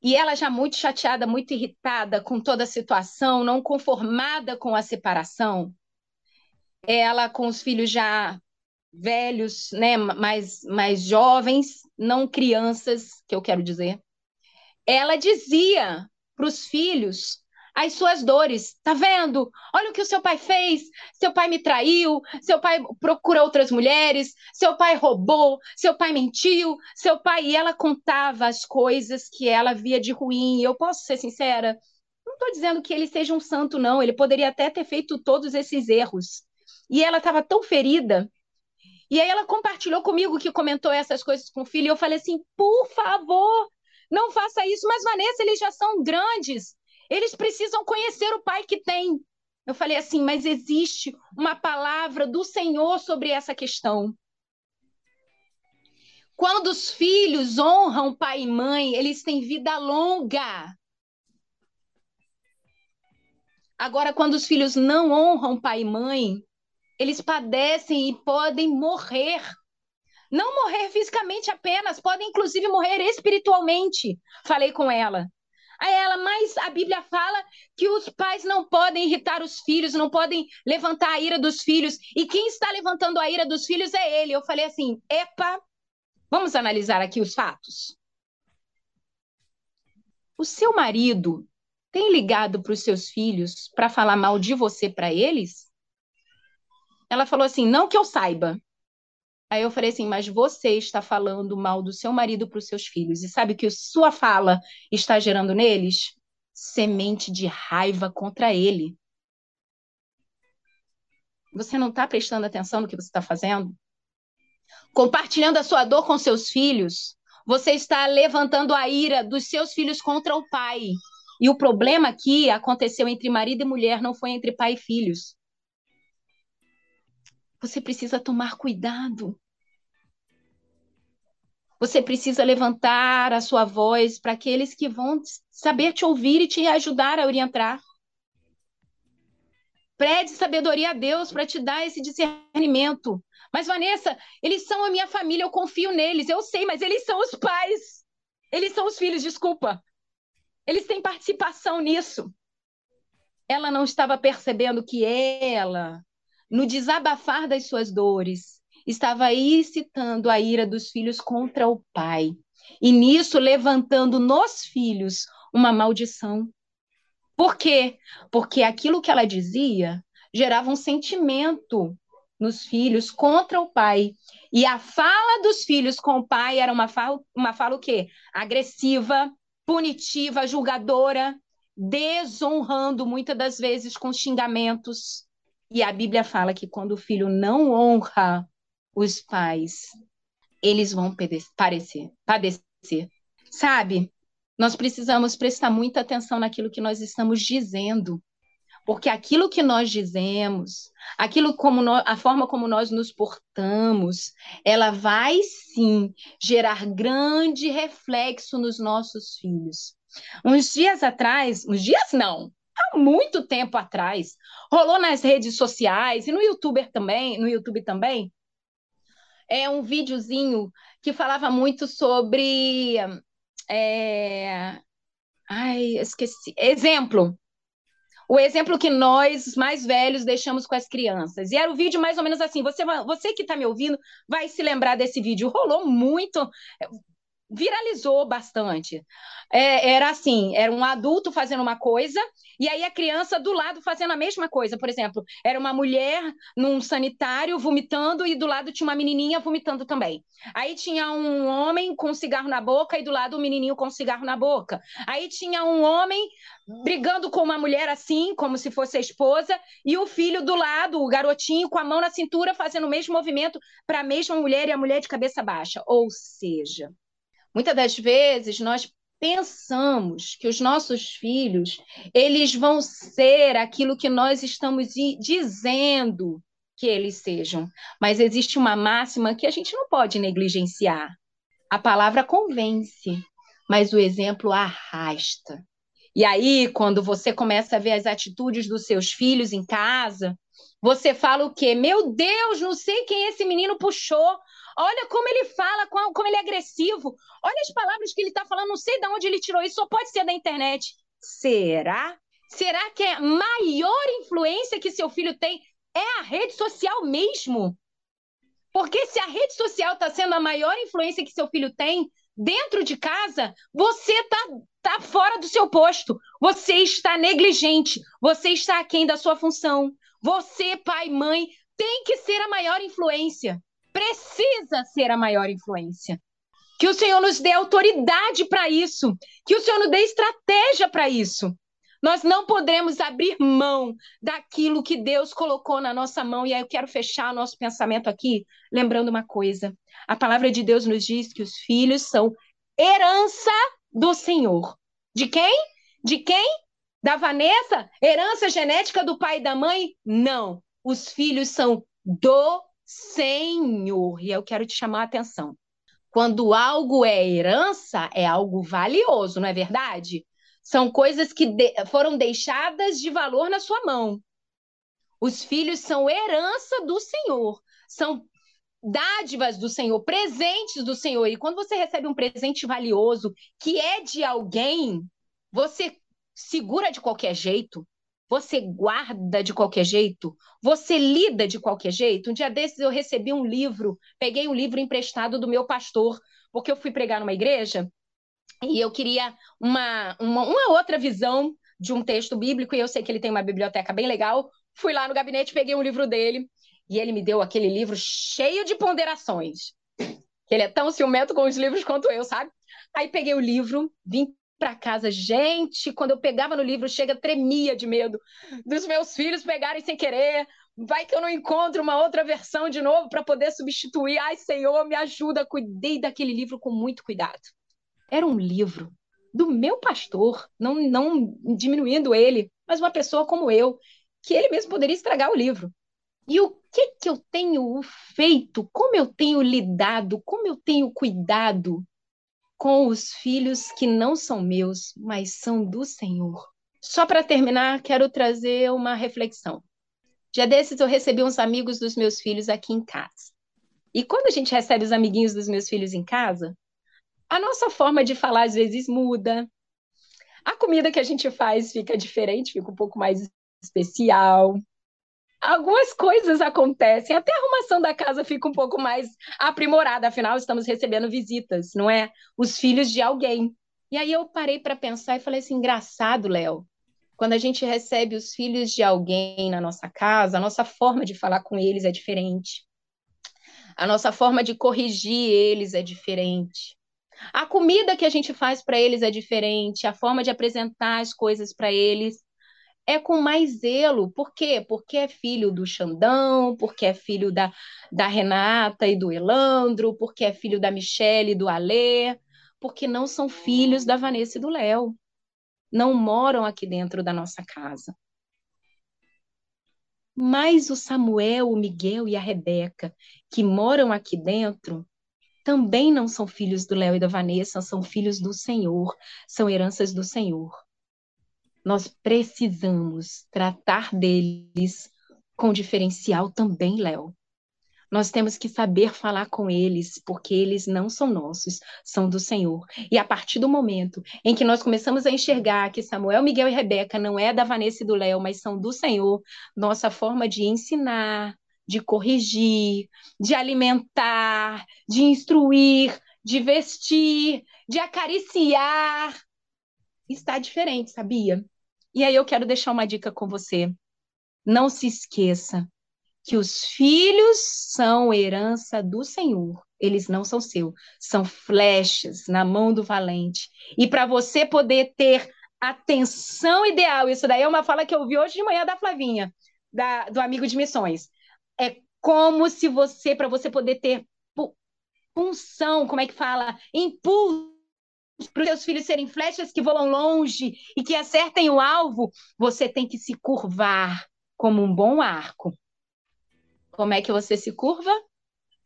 E ela já muito chateada, muito irritada com toda a situação, não conformada com a separação. Ela com os filhos já velhos, né, mais, mais jovens, não crianças, que eu quero dizer. Ela dizia para os filhos as suas dores. Tá vendo? Olha o que o seu pai fez. Seu pai me traiu, seu pai procura outras mulheres, seu pai roubou, seu pai mentiu, seu pai. E ela contava as coisas que ela via de ruim. Eu posso ser sincera? Não estou dizendo que ele seja um santo, não. Ele poderia até ter feito todos esses erros. E ela estava tão ferida. E aí ela compartilhou comigo que comentou essas coisas com o filho. E eu falei assim: por favor, não faça isso. Mas, Vanessa, eles já são grandes. Eles precisam conhecer o pai que tem. Eu falei assim, mas existe uma palavra do Senhor sobre essa questão. Quando os filhos honram pai e mãe, eles têm vida longa. Agora, quando os filhos não honram pai e mãe, eles padecem e podem morrer. Não morrer fisicamente apenas, podem inclusive morrer espiritualmente. Falei com ela. Aí ela, mas a Bíblia fala que os pais não podem irritar os filhos, não podem levantar a ira dos filhos. E quem está levantando a ira dos filhos é ele. Eu falei assim: epa, Vamos analisar aqui os fatos. O seu marido tem ligado para os seus filhos para falar mal de você para eles? Ela falou assim: não que eu saiba. Aí eu falei assim: mas você está falando mal do seu marido para os seus filhos. E sabe que sua fala está gerando neles? Semente de raiva contra ele. Você não está prestando atenção no que você está fazendo? Compartilhando a sua dor com seus filhos, você está levantando a ira dos seus filhos contra o pai. E o problema aqui aconteceu entre marido e mulher, não foi entre pai e filhos. Você precisa tomar cuidado. Você precisa levantar a sua voz para aqueles que vão saber te ouvir e te ajudar a orientar. Pede sabedoria a Deus para te dar esse discernimento. Mas, Vanessa, eles são a minha família, eu confio neles, eu sei, mas eles são os pais. Eles são os filhos, desculpa. Eles têm participação nisso. Ela não estava percebendo que ela no desabafar das suas dores, estava excitando a ira dos filhos contra o pai, e nisso levantando nos filhos uma maldição. Por quê? Porque aquilo que ela dizia gerava um sentimento nos filhos contra o pai. E a fala dos filhos com o pai era uma fala, uma fala o quê? Agressiva, punitiva, julgadora, desonrando muitas das vezes com xingamentos, e a Bíblia fala que quando o filho não honra os pais, eles vão padecer, padecer. Sabe? Nós precisamos prestar muita atenção naquilo que nós estamos dizendo. Porque aquilo que nós dizemos, aquilo como nós, a forma como nós nos portamos, ela vai sim gerar grande reflexo nos nossos filhos. Uns dias atrás, uns dias não, há muito tempo atrás. Rolou nas redes sociais e no YouTube também, no YouTube também. É um videozinho que falava muito sobre é... Ai, esqueci. Exemplo. O exemplo que nós, mais velhos, deixamos com as crianças. E era o vídeo mais ou menos assim. Você, você que está me ouvindo vai se lembrar desse vídeo. Rolou muito viralizou bastante. É, era assim, era um adulto fazendo uma coisa e aí a criança do lado fazendo a mesma coisa. Por exemplo, era uma mulher num sanitário vomitando e do lado tinha uma menininha vomitando também. Aí tinha um homem com um cigarro na boca e do lado um menininho com um cigarro na boca. Aí tinha um homem brigando com uma mulher assim, como se fosse a esposa, e o filho do lado, o garotinho com a mão na cintura fazendo o mesmo movimento para a mesma mulher e a mulher de cabeça baixa. Ou seja, Muitas das vezes nós pensamos que os nossos filhos, eles vão ser aquilo que nós estamos dizendo que eles sejam. Mas existe uma máxima que a gente não pode negligenciar. A palavra convence, mas o exemplo arrasta. E aí, quando você começa a ver as atitudes dos seus filhos em casa, você fala o quê? Meu Deus, não sei quem esse menino puxou. Olha como ele fala, como ele é agressivo. Olha as palavras que ele está falando, não sei de onde ele tirou isso, só pode ser da internet. Será? Será que a maior influência que seu filho tem é a rede social mesmo? Porque se a rede social está sendo a maior influência que seu filho tem dentro de casa, você está tá fora do seu posto. Você está negligente. Você está aquém da sua função. Você, pai, mãe, tem que ser a maior influência precisa ser a maior influência. Que o Senhor nos dê autoridade para isso, que o Senhor nos dê estratégia para isso. Nós não podemos abrir mão daquilo que Deus colocou na nossa mão. E aí eu quero fechar o nosso pensamento aqui, lembrando uma coisa. A palavra de Deus nos diz que os filhos são herança do Senhor. De quem? De quem? Da Vanessa? Herança genética do pai e da mãe? Não. Os filhos são do Senhor. E eu quero te chamar a atenção. Quando algo é herança, é algo valioso, não é verdade? São coisas que de foram deixadas de valor na sua mão. Os filhos são herança do Senhor, são dádivas do Senhor, presentes do Senhor. E quando você recebe um presente valioso que é de alguém, você segura de qualquer jeito, Você guarda de qualquer jeito? Você lida de qualquer jeito? Um dia desses eu recebi um livro, peguei um livro emprestado do meu pastor, porque eu fui pregar numa igreja e eu queria uma, uma, uma outra visão de um texto bíblico, e eu sei que ele tem uma biblioteca bem legal. Fui lá no gabinete, peguei um livro dele, e ele me deu aquele livro cheio de ponderações. Ele é tão ciumento com os livros quanto eu, sabe? Aí peguei o livro, vim para casa. Gente, quando eu pegava no livro, chega, tremia de medo dos meus filhos pegarem sem querer. Vai que eu não encontro uma outra versão de novo para poder substituir. Ai, Senhor, me ajuda. Cuidei daquele livro com muito cuidado. Era um livro do meu pastor, não, não diminuindo ele, mas uma pessoa como eu, que ele mesmo poderia estragar o livro. E o que que eu tenho feito? Como eu tenho lidado? Como eu tenho cuidado com os filhos que não são meus, mas são do Senhor? Só para terminar, quero trazer uma reflexão. Já desses eu recebi uns amigos dos meus filhos aqui em casa. E quando a gente recebe os amiguinhos dos meus filhos em casa, a nossa forma de falar às vezes muda. A comida que a gente faz fica diferente, fica um pouco mais especial algumas coisas acontecem, até a arrumação da casa fica um pouco mais aprimorada, afinal estamos recebendo visitas, não é? Os filhos de alguém. E aí eu parei para pensar e falei assim, engraçado, Léo. Quando a gente recebe os filhos de alguém na nossa casa, a nossa forma de falar com eles é diferente. A nossa forma de corrigir eles é diferente. A comida que a gente faz para eles é diferente, a forma de apresentar as coisas para eles é com mais zelo. Por quê? Porque é filho do Xandão, porque é filho da, da Renata e do Elandro, porque é filho da Michelle e do Alê, porque não são filhos da Vanessa e do Léo. Não moram aqui dentro da nossa casa. Mas o Samuel, o Miguel e a Rebeca, que moram aqui dentro, também não são filhos do Léo e da Vanessa, são filhos do Senhor, são heranças do Senhor nós precisamos tratar deles com diferencial também, Léo. Nós temos que saber falar com eles, porque eles não são nossos, são do Senhor. E a partir do momento em que nós começamos a enxergar que Samuel, Miguel e Rebeca não é da Vanessa e do Léo, mas são do Senhor, nossa forma de ensinar, de corrigir, de alimentar, de instruir, de vestir, de acariciar, está diferente, sabia? E aí eu quero deixar uma dica com você. Não se esqueça que os filhos são herança do Senhor. Eles não são seus, são flechas na mão do valente. E para você poder ter atenção ideal, isso daí é uma fala que eu vi hoje de manhã da Flavinha, da, do amigo de missões. É como se você, para você poder ter punção, como é que fala? Impulso para os seus filhos serem flechas que voam longe e que acertem o alvo, você tem que se curvar como um bom arco. Como é que você se curva?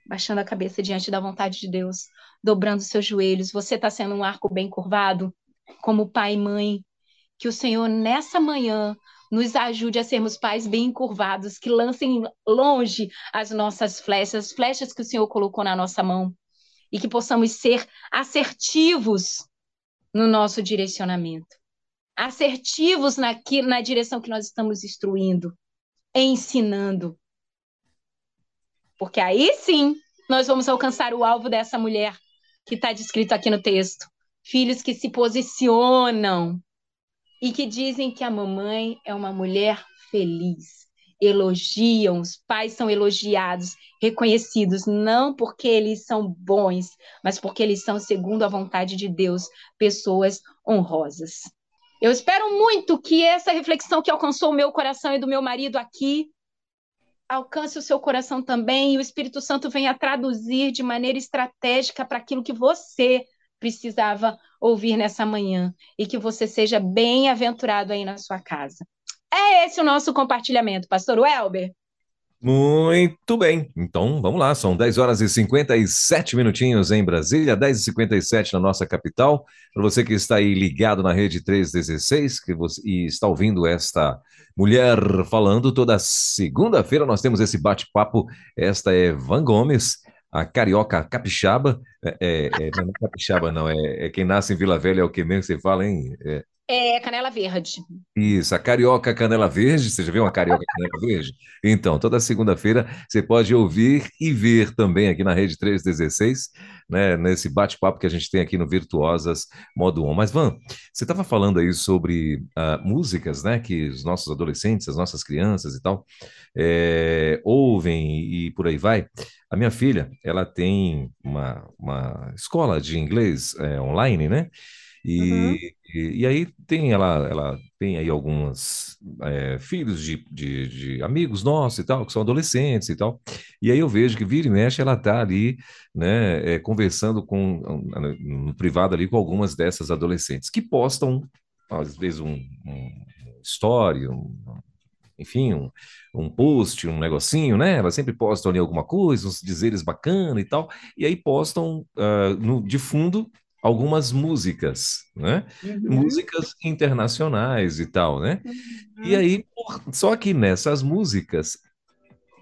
Baixando a cabeça diante da vontade de Deus, dobrando seus joelhos. Você está sendo um arco bem curvado, como pai e mãe. Que o Senhor, nessa manhã, nos ajude a sermos pais bem curvados, que lancem longe as nossas flechas, as flechas que o Senhor colocou na nossa mão e que possamos ser assertivos no nosso direcionamento, assertivos na, na direção que nós estamos instruindo, ensinando. Porque aí sim nós vamos alcançar o alvo dessa mulher que está descrito aqui no texto. Filhos que se posicionam e que dizem que a mamãe é uma mulher feliz elogiam, os pais são elogiados, reconhecidos, não porque eles são bons, mas porque eles são, segundo a vontade de Deus, pessoas honrosas. Eu espero muito que essa reflexão que alcançou o meu coração e do meu marido aqui alcance o seu coração também e o Espírito Santo venha traduzir de maneira estratégica para aquilo que você precisava ouvir nessa manhã e que você seja bem-aventurado aí na sua casa. É esse o nosso compartilhamento, pastor Welber. Muito bem, então vamos lá, são 10 horas e 57 minutinhos em Brasília, 10 e 57 na nossa capital. Para você que está aí ligado na rede 316 que você, e está ouvindo esta mulher falando, toda segunda-feira nós temos esse bate-papo. Esta é Van Gomes, a carioca capixaba, é, é, é não é capixaba não, é, é, quem nasce em Vila Velha é o que mesmo você fala, hein? É, é canela verde. Isso, a carioca canela verde. Você já viu uma carioca canela verde? Então, toda segunda-feira você pode ouvir e ver também aqui na Rede 316, né, nesse bate-papo que a gente tem aqui no Virtuosas Modo On. Mas, Van, você estava falando aí sobre uh, músicas, né, que os nossos adolescentes, as nossas crianças e tal, é, ouvem e por aí vai. A minha filha, ela tem uma, uma escola de inglês é, online, né? E, uhum. E, aí tem ela, ela tem aí alguns é, filhos de, de, de, amigos nossos e tal, que são adolescentes e tal. E aí eu vejo que vira e mexe, ela tá ali, né, é, conversando com no privado ali com algumas dessas adolescentes que postam às vezes um, um story, um, enfim, um, um post, um negocinho, né? Elas sempre postam ali alguma coisa, uns dizeres bacana e tal, e aí postam uh, no, de fundo algumas músicas, né? Uhum. Músicas internacionais e tal, né? Uhum. E aí, só que nessas músicas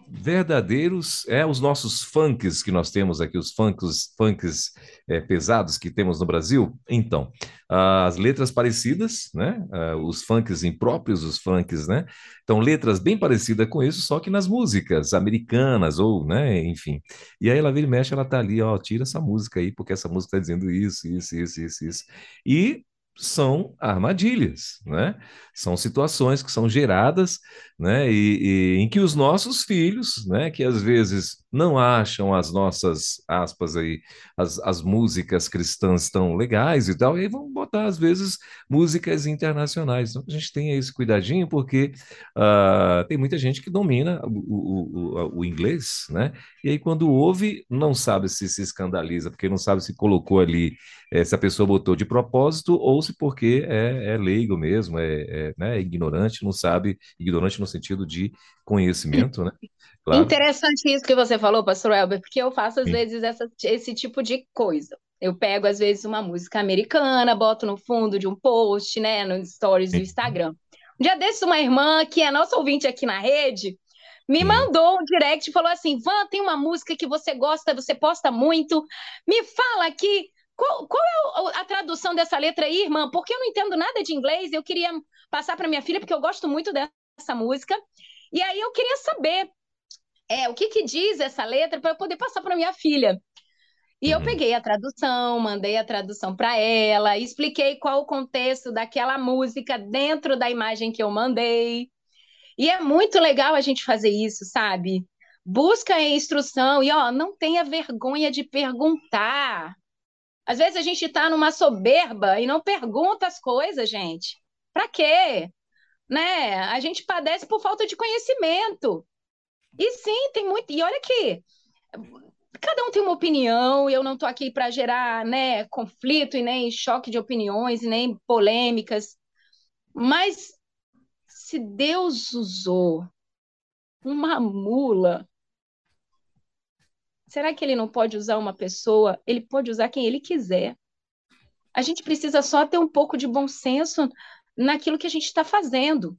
verdadeiros é os nossos funks que nós temos aqui, os funks, funks é, pesados que temos no Brasil. Então, as letras parecidas, né? Uh, os funks impróprios, os funks, né? Então, letras bem parecidas com isso, só que nas músicas americanas ou, né? Enfim. E aí ela vira e mexe, ela tá ali, ó, tira essa música aí, porque essa música tá dizendo isso, isso, isso, isso, isso. E são armadilhas, né? São situações que são geradas, né? E, e, em que os nossos filhos, né? Que às vezes não acham as nossas aspas aí, as, as músicas cristãs tão legais e tal, e vão botar às vezes músicas internacionais. Então a gente tem esse cuidadinho porque uh, tem muita gente que domina o, o, o, o, inglês, né? E aí quando ouve não sabe se se escandaliza porque não sabe se colocou ali é, se a pessoa botou de propósito ou se porque é, é leigo mesmo, é, é, né, é ignorante, não sabe, ignorante no sentido de conhecimento, né? Claro. Interessante isso que você falou, pastor Elber, porque eu faço às Sim. vezes essa, esse tipo de coisa. Eu pego, às vezes, uma música americana, boto no fundo de um post, né, nos stories Sim. do Instagram. Um dia desses, uma irmã, que é nossa ouvinte aqui na rede, me Sim. mandou um direct e falou assim: Van, tem uma música que você gosta, você posta muito, me fala aqui qual, qual é a tradução dessa letra aí, irmã? Porque eu não entendo nada de inglês, eu queria passar para minha filha, porque eu gosto muito dessa música. E aí eu queria saber é, o que, que diz essa letra para eu poder passar para minha filha. E eu uhum. peguei a tradução, mandei a tradução para ela, expliquei qual o contexto daquela música dentro da imagem que eu mandei. E é muito legal a gente fazer isso, sabe? Busca a instrução e ó, não tenha vergonha de perguntar. Às vezes a gente está numa soberba e não pergunta as coisas, gente. Para quê? Né? A gente padece por falta de conhecimento. E sim, tem muito. E olha aqui, cada um tem uma opinião, eu não estou aqui para gerar né, conflito e nem choque de opiniões, nem polêmicas. Mas se Deus usou uma mula Será que ele não pode usar uma pessoa? Ele pode usar quem ele quiser. A gente precisa só ter um pouco de bom senso naquilo que a gente está fazendo.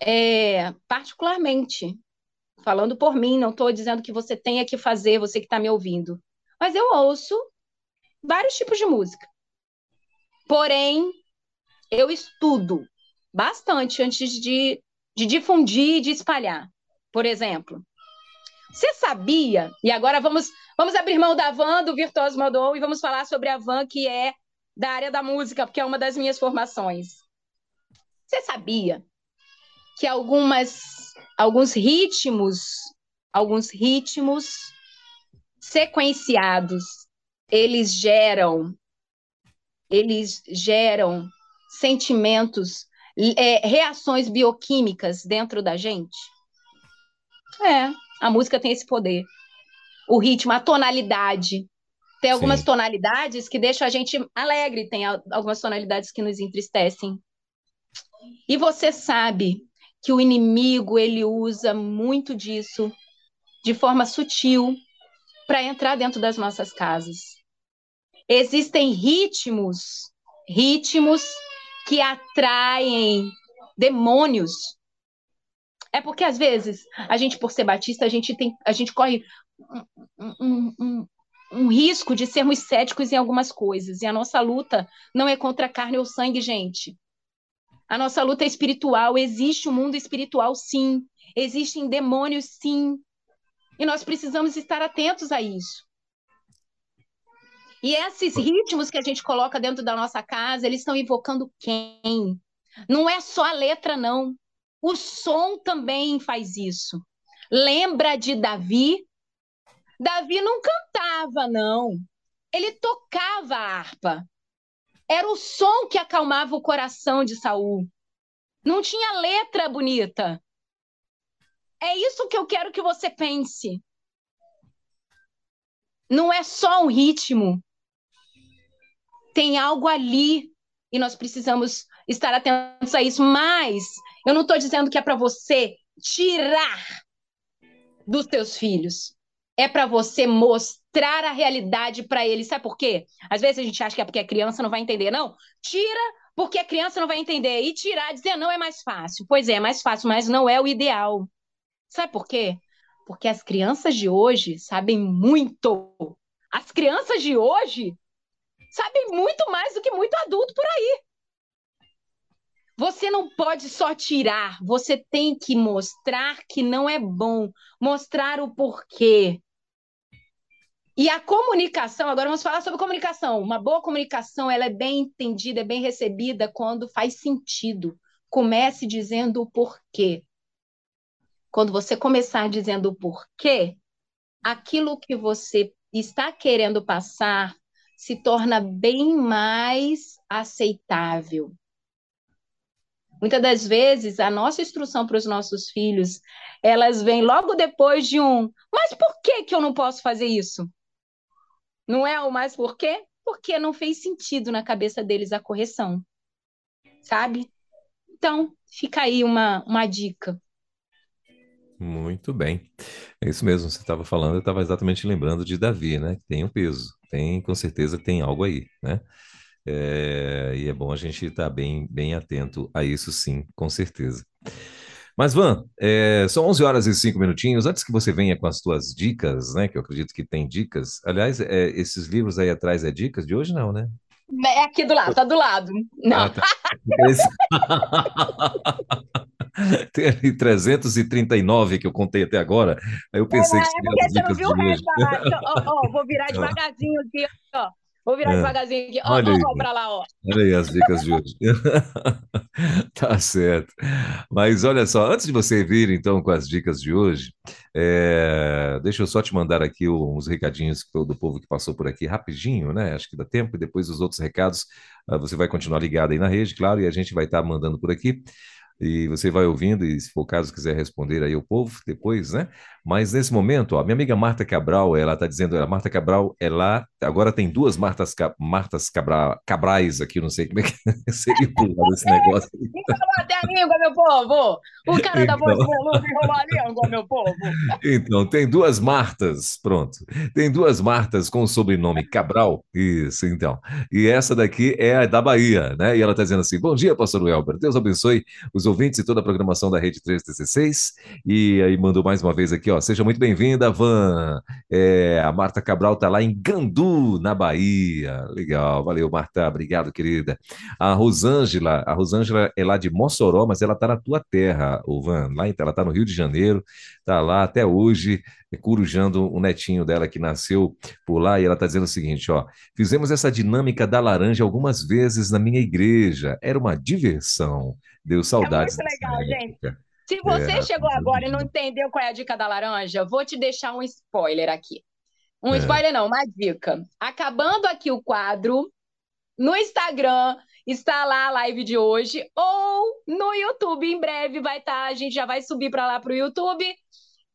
É, particularmente, falando por mim, não estou dizendo que você tenha que fazer, você que está me ouvindo, mas eu ouço vários tipos de música. Porém, eu estudo bastante antes de, de difundir e de espalhar. Por exemplo, você sabia? E agora vamos, vamos abrir mão da van, do Virtuoso Modon, e vamos falar sobre a van que é da área da música, porque é uma das minhas formações. Você sabia que algumas, alguns ritmos, alguns ritmos sequenciados, eles geram, eles geram sentimentos, é, reações bioquímicas dentro da gente? É, a música tem esse poder. O ritmo, a tonalidade. Tem algumas Sim. tonalidades que deixam a gente alegre, tem algumas tonalidades que nos entristecem. E você sabe que o inimigo ele usa muito disso de forma sutil para entrar dentro das nossas casas. Existem ritmos, ritmos que atraem demônios É porque às vezes a gente, por ser batista, a gente tem, a gente corre um, um, um, um risco de sermos céticos em algumas coisas. E a nossa luta não é contra a carne ou sangue, gente. A nossa luta é espiritual. Existe um mundo espiritual, sim. Existem demônios, sim. E nós precisamos estar atentos a isso. E esses ritmos que a gente coloca dentro da nossa casa, eles estão invocando quem? Não é só a letra, não. O som também faz isso. Lembra de Davi? Davi não cantava, não. Ele tocava a harpa. Era o som que acalmava o coração de Saul. Não tinha letra bonita. É isso que eu quero que você pense. Não é só um ritmo. Tem algo ali e nós precisamos estar atentos a isso. Mas eu não estou dizendo que é para você tirar dos teus filhos. É para você mostrar a realidade para eles. Sabe por quê? Às vezes a gente acha que é porque a criança não vai entender. Não, tira porque a criança não vai entender. E tirar, dizer não é mais fácil. Pois é, é mais fácil, mas não é o ideal. Sabe por quê? Porque as crianças de hoje sabem muito. As crianças de hoje sabem muito mais do que muito adulto por aí. Você não pode só tirar, você tem que mostrar que não é bom, mostrar o porquê. E a comunicação, agora vamos falar sobre comunicação. Uma boa comunicação, ela é bem entendida, é bem recebida quando faz sentido. Comece dizendo o porquê. Quando você começar dizendo o porquê, aquilo que você está querendo passar se torna bem mais aceitável. Muitas das vezes, a nossa instrução para os nossos filhos, elas vêm logo depois de um, mas por que, que eu não posso fazer isso? Não é o mais por quê? Porque não fez sentido na cabeça deles a correção, sabe? Então, fica aí uma, uma dica. Muito bem. É isso mesmo, você estava falando, eu estava exatamente lembrando de Davi, né? Que tem um peso, tem, com certeza tem algo aí, né? É, e é bom a gente estar tá bem, bem atento a isso, sim, com certeza. Mas, Van, é, são 11 horas e 5 minutinhos. Antes que você venha com as tuas dicas, né? Que eu acredito que tem dicas. Aliás, é, esses livros aí atrás é dicas de hoje, não, né? É aqui do lado, tá do lado. Não. Ah, tá. Tem ali 339 que eu contei até agora. Aí eu pensei é, que seria é porque você não viu o resto. Ó, vou virar devagarzinho aqui, ó. Vou virar é. devagarzinho aqui. Ó, Olha ó, ó, pra lá, ó. Olha aí as dicas de hoje. tá certo. Mas olha só, antes de você vir então com as dicas de hoje, é... deixa eu só te mandar aqui uns recadinhos do povo que passou por aqui rapidinho, né? Acho que dá tempo, e depois os outros recados ah, você vai continuar ligado aí na rede, claro, e a gente vai estar tá mandando por aqui e você vai ouvindo, e se for o caso, quiser responder aí o povo depois, né? Mas nesse momento, ó, minha amiga Marta Cabral, ela está dizendo, a Marta Cabral, ela agora tem duas Martas, Martas Cabra, Cabrais aqui, não sei como é que seria esse negócio. Enrolou até a língua, meu povo! O cara então... da voz enrolou a língua, meu povo! Então, tem duas Martas, pronto. Tem duas Martas com o sobrenome Cabral, isso, então. E essa daqui é a da Bahia, né? E ela está dizendo assim, bom dia, pastor Elber, Deus abençoe os ouvintes e toda a programação da Rede 316. E aí mandou mais uma vez aqui, ó, seja muito bem-vinda, Van. É, a Marta Cabral está lá em Gandu, na Bahia. Legal, valeu, Marta, obrigado, querida. A Rosângela, a Rosângela é lá de Mossoró, mas ela está na tua terra, o Van. Lá, ela está no Rio de Janeiro, está lá até hoje, corujando o netinho dela que nasceu por lá, e ela está dizendo o seguinte, ó, fizemos essa dinâmica da laranja algumas vezes na minha igreja, era uma diversão. Deu saudades. É muito legal, gente. Se você é, chegou agora e não entendeu qual é a dica da laranja, vou te deixar um spoiler aqui. Um é. spoiler não, uma dica. Acabando aqui o quadro, no Instagram está lá a live de hoje, ou no YouTube, em breve vai estar, tá, a gente já vai subir para lá para o YouTube.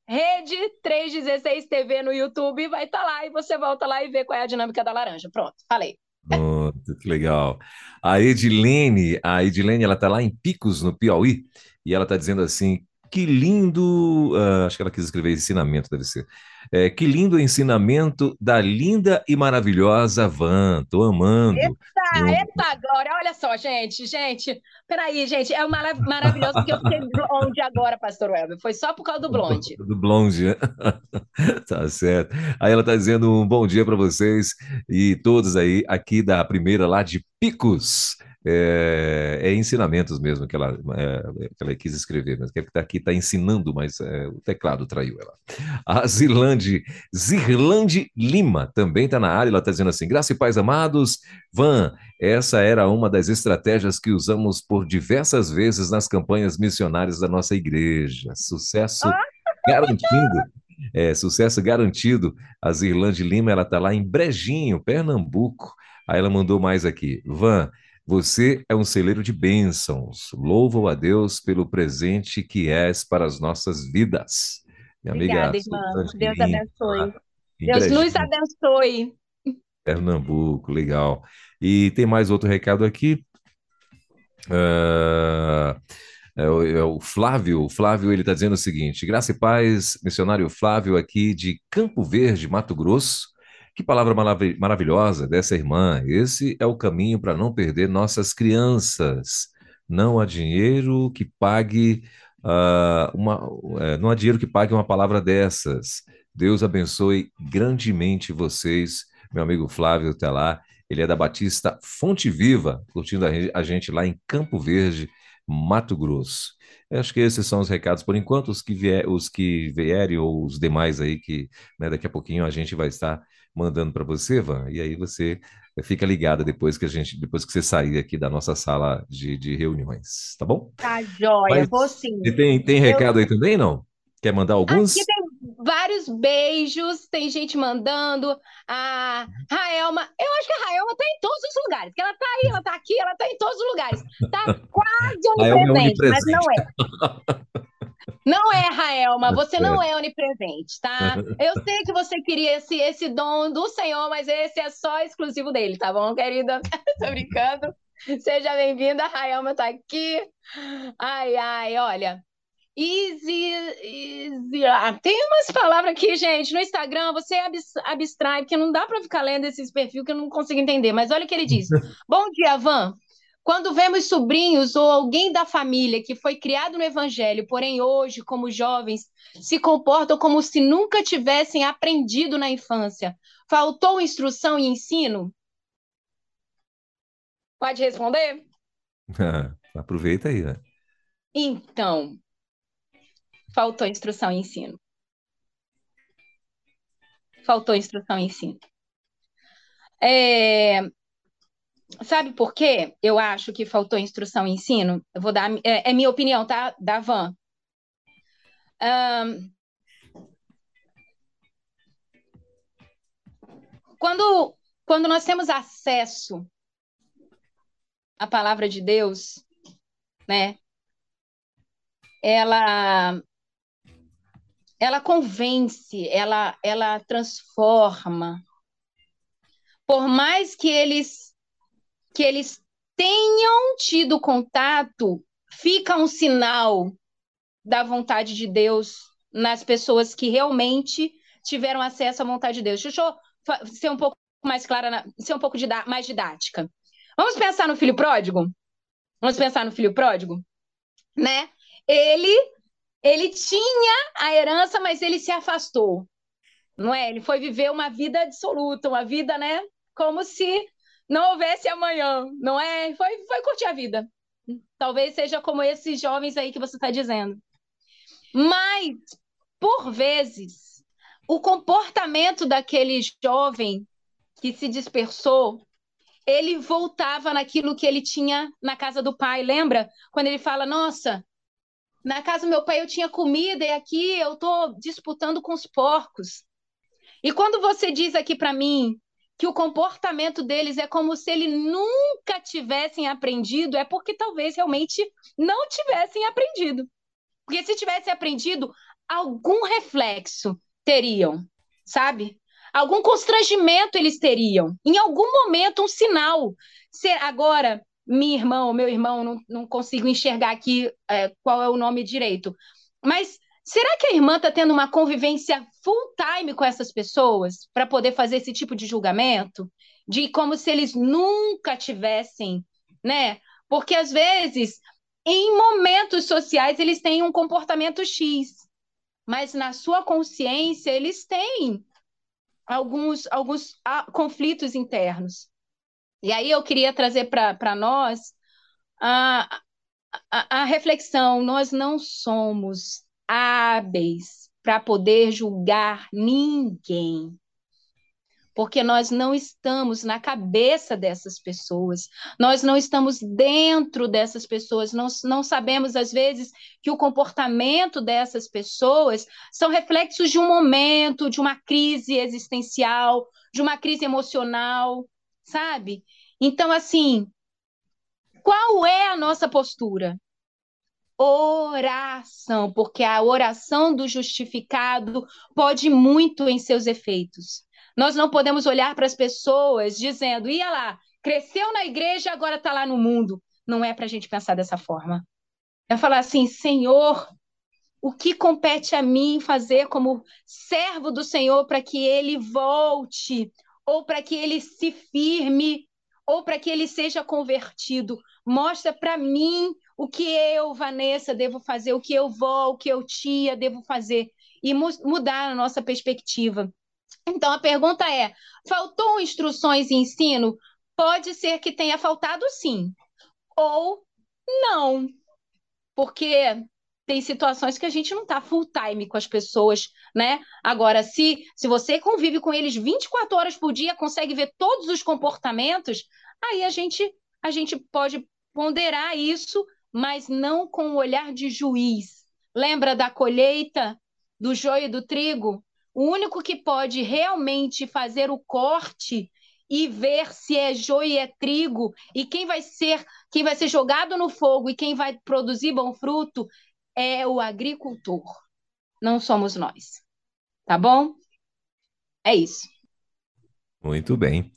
Rede 316 TV no YouTube vai estar tá lá e você volta lá e vê qual é a dinâmica da laranja. Pronto, falei. Muito que legal. A Edilene, a Edilene, ela está lá em Picos, no Piauí, e ela está dizendo assim: que lindo, uh, acho que ela quis escrever ensinamento, deve ser. É, que lindo ensinamento da linda e maravilhosa Van, tô amando. Eita, eita glória! Olha só, gente, gente. Peraí, gente, é uma maravilhoso que eu fiquei blonde agora, pastor Welber. Foi só por causa do blonde. Do blonde, né? tá certo. Aí ela tá dizendo um bom dia para vocês e todos aí aqui da primeira lá de Picos é, é, ensinamentos mesmo que ela, é, que ela quis escrever, mas que está aqui está ensinando, mas é, o teclado traiu ela. A Zirlande, Zirlande Lima também está na área, ela está dizendo assim: graça e paz amados, Van, essa era uma das estratégias que usamos por diversas vezes nas campanhas missionárias da nossa igreja. Sucesso ah! garantido. É, sucesso garantido. A Zirlande Lima, ela está lá em Brejinho, Pernambuco. Aí ela mandou mais aqui. Van, você é um celeiro de bênçãos. Louvo a Deus pelo presente que és para as nossas vidas. Minha Obrigada, amiga, irmã. Deus abençoe. Deus nos abençoe. Pernambuco, legal. E tem mais outro recado aqui. Uh, é, o, é o Flávio, o Flávio ele está dizendo o seguinte: Graça e paz, missionário Flávio aqui de Campo Verde, Mato Grosso. Que palavra maravilhosa dessa irmã. Esse é o caminho para não perder nossas crianças. Não há dinheiro que pague uh, uma, é, não há dinheiro que pague uma palavra dessas. Deus abençoe grandemente vocês. Meu amigo Flávio está lá. Ele é da Batista Fonte Viva, curtindo a gente lá em Campo Verde, Mato Grosso. Eu acho que esses são os recados por enquanto. Os que, vier, os que vierem ou os demais aí que né, daqui a pouquinho a gente vai estar mandando para você, Van, e aí você fica ligada depois que a gente, depois que você sair aqui da nossa sala de, de reuniões, tá bom? Tá jóia, Mas, vou sim. E tem, tem recado eu... aí também, não? Quer mandar alguns? Aqui tem vários beijos, tem gente mandando. A Raelma, eu acho que a Raelma tá em todos os lugares. Que ela tá aí, ela tá aqui, ela tá em todos os lugares. Tá quase é onipresente, mas não é. Não é, Raelma, você não é onipresente, tá? Eu sei que você queria esse, esse dom do Senhor, mas esse é só exclusivo dele, tá bom, querida? Tô brincando. Seja bem-vinda, Raelma tá aqui. Ai, ai, olha. Easy, easy. Ah, tem umas palavras aqui, gente, no Instagram, você abstrai, porque não dá para ficar lendo esses perfis que eu não consigo entender. Mas olha o que ele diz. Bom dia, Van. Quando vemos sobrinhos ou alguém da família que foi criado no Evangelho, porém hoje, como jovens, se comportam como se nunca tivessem aprendido na infância, faltou instrução e ensino? Pode responder? aproveita aí, né? Então, faltou instrução e ensino. Faltou instrução e ensino. É, Sabe por quê? Eu acho que faltou instrução e ensino. Eu vou dar, é, é minha opinião, tá? Da Van. Um, quando, quando nós temos acesso à palavra de Deus, né? Ela ela convence, ela ela transforma. Por mais que eles que eles tenham tido contato, fica um sinal da vontade de Deus nas pessoas que realmente tiveram acesso à vontade de Deus. Deixa eu ser um pouco mais clara, ser um pouco mais didática. Vamos pensar no filho pródigo? Vamos pensar no filho pródigo? Né? Ele ele tinha a herança, mas ele se afastou. Não é? Ele foi viver uma vida absoluta, uma vida, né, como se não houvesse amanhã, não é? Foi, foi curtir a vida. Talvez seja como esses jovens aí que você está dizendo. Mas, por vezes, o comportamento daquele jovem que se dispersou, ele voltava naquilo que ele tinha na casa do pai. Lembra? Quando ele fala: Nossa, na casa do meu pai eu tinha comida e aqui eu estou disputando com os porcos. E quando você diz aqui para mim que o comportamento deles é como se eles nunca tivessem aprendido, é porque talvez realmente não tivessem aprendido. Porque se tivessem aprendido, algum reflexo teriam, sabe? Algum constrangimento eles teriam. Em algum momento, um sinal. Se agora, minha irmã ou meu irmão, não, não consigo enxergar aqui é, qual é o nome direito. Mas Será que a irmã está tendo uma convivência full time com essas pessoas para poder fazer esse tipo de julgamento? De como se eles nunca tivessem, né? Porque às vezes, em momentos sociais, eles têm um comportamento X, mas na sua consciência eles têm alguns, alguns ah, conflitos internos. E aí eu queria trazer para nós a, a, a reflexão: nós não somos hábeis para poder julgar ninguém. Porque nós não estamos na cabeça dessas pessoas, nós não estamos dentro dessas pessoas, não, não sabemos, às vezes, que o comportamento dessas pessoas são reflexos de um momento, de uma crise existencial, de uma crise emocional, sabe? Então, assim, qual é a nossa postura? Oração, porque a oração do justificado pode muito em seus efeitos. Nós não podemos olhar para as pessoas dizendo, ia lá, cresceu na igreja, agora está lá no mundo. Não é para a gente pensar dessa forma. É falar assim, Senhor, o que compete a mim fazer como servo do Senhor para que ele volte, ou para que ele se firme, ou para que ele seja convertido? Mostra para mim o que eu, Vanessa, devo fazer, o que eu vou, o que eu, tia, devo fazer, e mu mudar a nossa perspectiva. Então, a pergunta é: faltou instruções e ensino? Pode ser que tenha faltado sim, ou não, porque tem situações que a gente não está full time com as pessoas, né? Agora, se, se você convive com eles 24 horas por dia, consegue ver todos os comportamentos, aí a gente, a gente pode ponderar isso mas não com o olhar de juiz. Lembra da colheita do joio e do trigo? O único que pode realmente fazer o corte e ver se é joio e é trigo e quem vai ser quem vai ser jogado no fogo e quem vai produzir bom fruto é o agricultor. Não somos nós. Tá bom? É isso. Muito bem.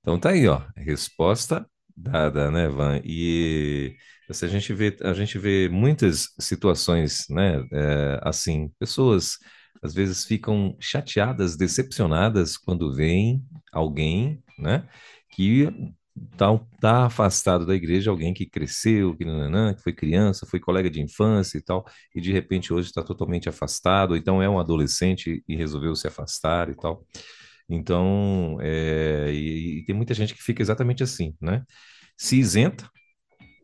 Então tá aí, ó, resposta dada, né, Van? E se a gente vê, a gente vê muitas situações, né, é, assim, pessoas às vezes ficam chateadas, decepcionadas quando veem alguém, né, que tá, tá afastado da igreja, alguém que cresceu, que, nananã, que foi criança, foi colega de infância e tal, e de repente hoje está totalmente afastado, então é um adolescente e resolveu se afastar e tal. Então, é, e, e tem muita gente que fica exatamente assim, né? Se isenta,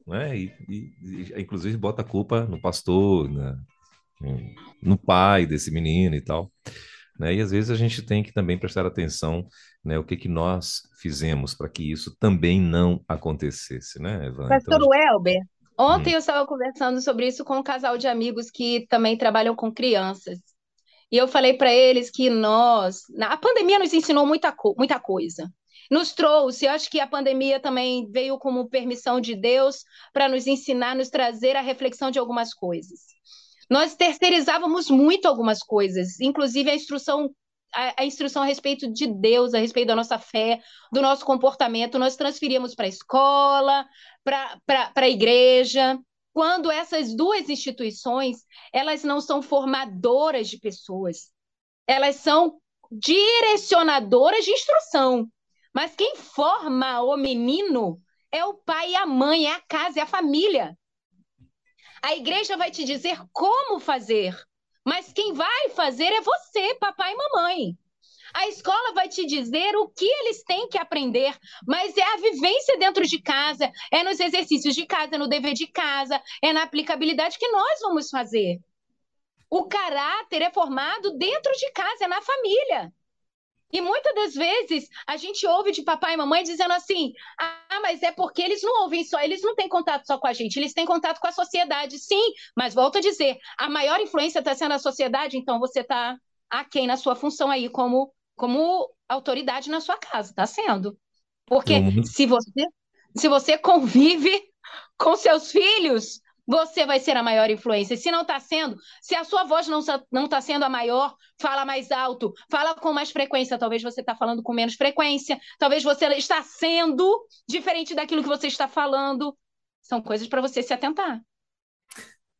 né? E, e, e, inclusive bota a culpa no pastor, né? no pai desse menino e tal. Né? E às vezes a gente tem que também prestar atenção, né? O que que nós fizemos para que isso também não acontecesse, né, Evan? Pastor então, Welber, ontem hum. eu estava conversando sobre isso com um casal de amigos que também trabalham com crianças. E eu falei para eles que nós, a pandemia nos ensinou muita, muita coisa nos trouxe. Eu acho que a pandemia também veio como permissão de Deus para nos ensinar, nos trazer a reflexão de algumas coisas. Nós terceirizávamos muito algumas coisas, inclusive a instrução a, a, instrução a respeito de Deus, a respeito da nossa fé, do nosso comportamento, nós transferíamos para a escola, para a igreja, quando essas duas instituições, elas não são formadoras de pessoas, elas são direcionadoras de instrução. Mas quem forma o menino é o pai e a mãe, é a casa, é a família. A igreja vai te dizer como fazer, mas quem vai fazer é você, papai e mamãe. A escola vai te dizer o que eles têm que aprender, mas é a vivência dentro de casa, é nos exercícios de casa, no dever de casa, é na aplicabilidade que nós vamos fazer. O caráter é formado dentro de casa, é na família. E muitas das vezes a gente ouve de papai e mamãe dizendo assim: ah, mas é porque eles não ouvem só, eles não têm contato só com a gente, eles têm contato com a sociedade. Sim, mas volto a dizer: a maior influência está sendo a sociedade, então você está aquém na sua função aí como, como autoridade na sua casa, está sendo. Porque uhum. se você, se você convive com seus filhos, você vai ser a maior influência. Se não está sendo, se a sua voz não está sendo a maior, fala mais alto, fala com mais frequência. Talvez você está falando com menos frequência, talvez você está sendo diferente daquilo que você está falando. São coisas para você se atentar.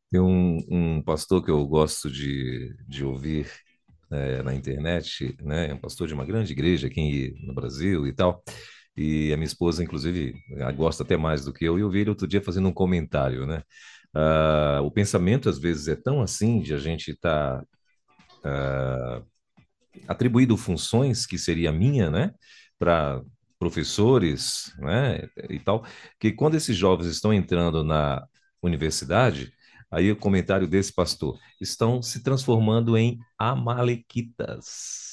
Tem um, um pastor que eu gosto de, de ouvir é, na internet, né? É um pastor de uma grande igreja aqui no Brasil e tal. E a minha esposa, inclusive, gosta até mais do que eu. E eu vi ele outro dia fazendo um comentário, né? Uh, o pensamento, às vezes, é tão assim de a gente estar tá, uh, funções que seria minha, né? Para professores, né? E tal, que quando esses jovens estão entrando na universidade, Aí o comentário desse pastor, estão se transformando em amalequitas.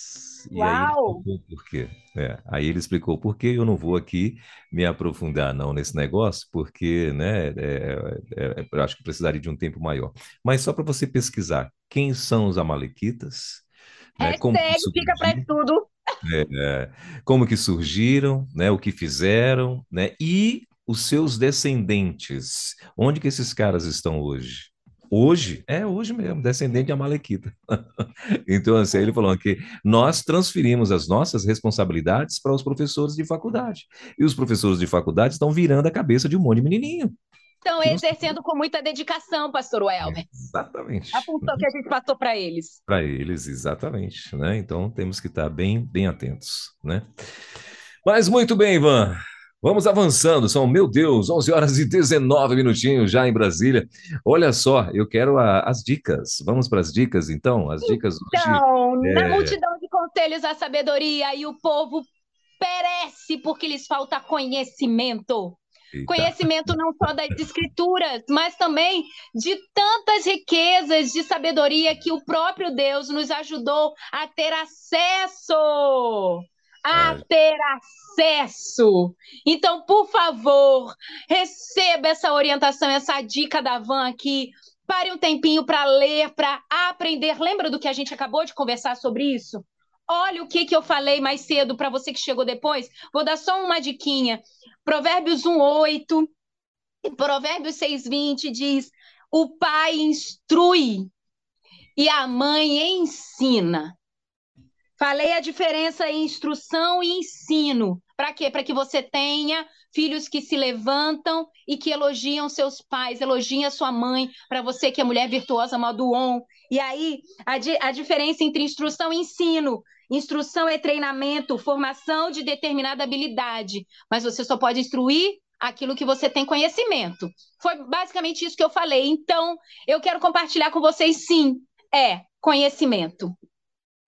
E aí ele explicou por quê. É, aí ele explicou por quê. Eu não vou aqui me aprofundar não nesse negócio, porque né, é, é, é acho que precisaria de um tempo maior. Mas só para você pesquisar quem são os amalequitas. Né, como fica para estudo. É, é, como que surgiram, né, o que fizeram, né, e os seus descendentes. Onde que esses caras estão hoje? Hoje, é hoje mesmo, descendente de Amalequita. então, assim, ele falou que nós transferimos as nossas responsabilidades para os professores de faculdade. E os professores de faculdade estão virando a cabeça de um monte de menininho. Estão exercendo com muita dedicação, pastor Welmer. Exatamente. A função que a gente passou para eles. Para eles, exatamente. Né? Então, temos que estar bem, bem atentos. Né? Mas muito bem, Ivan. Vamos avançando, são, meu Deus, 11 horas e 19 minutinhos já em Brasília. Olha só, eu quero a, as dicas. Vamos para as dicas, então? As dicas então, hoje. Na é... multidão de conselhos a sabedoria e o povo perece porque lhes falta conhecimento. Eita. Conhecimento não só das escrituras, mas também de tantas riquezas de sabedoria que o próprio Deus nos ajudou a ter acesso a é. ter acesso. Então, por favor, receba essa orientação, essa dica da Van aqui. Pare um tempinho para ler, para aprender. Lembra do que a gente acabou de conversar sobre isso? Olha o que, que eu falei mais cedo para você que chegou depois. Vou dar só uma diquinha. Provérbios 1:8 e Provérbios 6:20 diz: "O pai instrui e a mãe ensina". Falei a diferença em instrução e ensino. Para quê? Para que você tenha filhos que se levantam e que elogiam seus pais, elogiem a sua mãe, para você que é mulher virtuosa, modo on. E aí, a, di a diferença entre instrução e ensino. Instrução é treinamento, formação de determinada habilidade, mas você só pode instruir aquilo que você tem conhecimento. Foi basicamente isso que eu falei. Então, eu quero compartilhar com vocês, sim, é conhecimento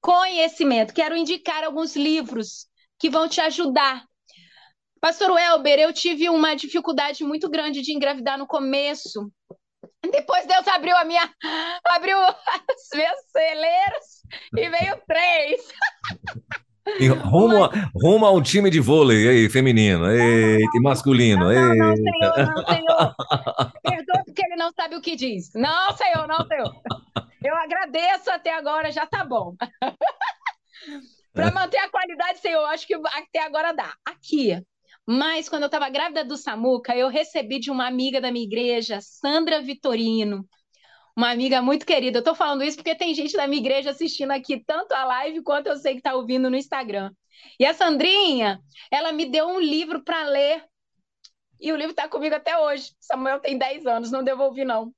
conhecimento. Quero indicar alguns livros que vão te ajudar. Pastor Welber, eu tive uma dificuldade muito grande de engravidar no começo. Depois Deus abriu a minha, abriu os meus celeiros e veio três. E rumo, a, rumo a um time de vôlei aí, feminino, e masculino. Não, não, não, senhor, não, senhor. Perdoa porque ele não sabe o que diz. Não, senhor, não, senhor. Agradeço até agora, já tá bom. Para manter a qualidade, senhor, acho que até agora dá. Aqui. Mas quando eu estava grávida do Samuca, eu recebi de uma amiga da minha igreja, Sandra Vitorino, uma amiga muito querida. Eu estou falando isso porque tem gente da minha igreja assistindo aqui, tanto a live quanto eu sei que está ouvindo no Instagram. E a Sandrinha, ela me deu um livro para ler. E o livro está comigo até hoje. Samuel tem 10 anos, não devolvi, não.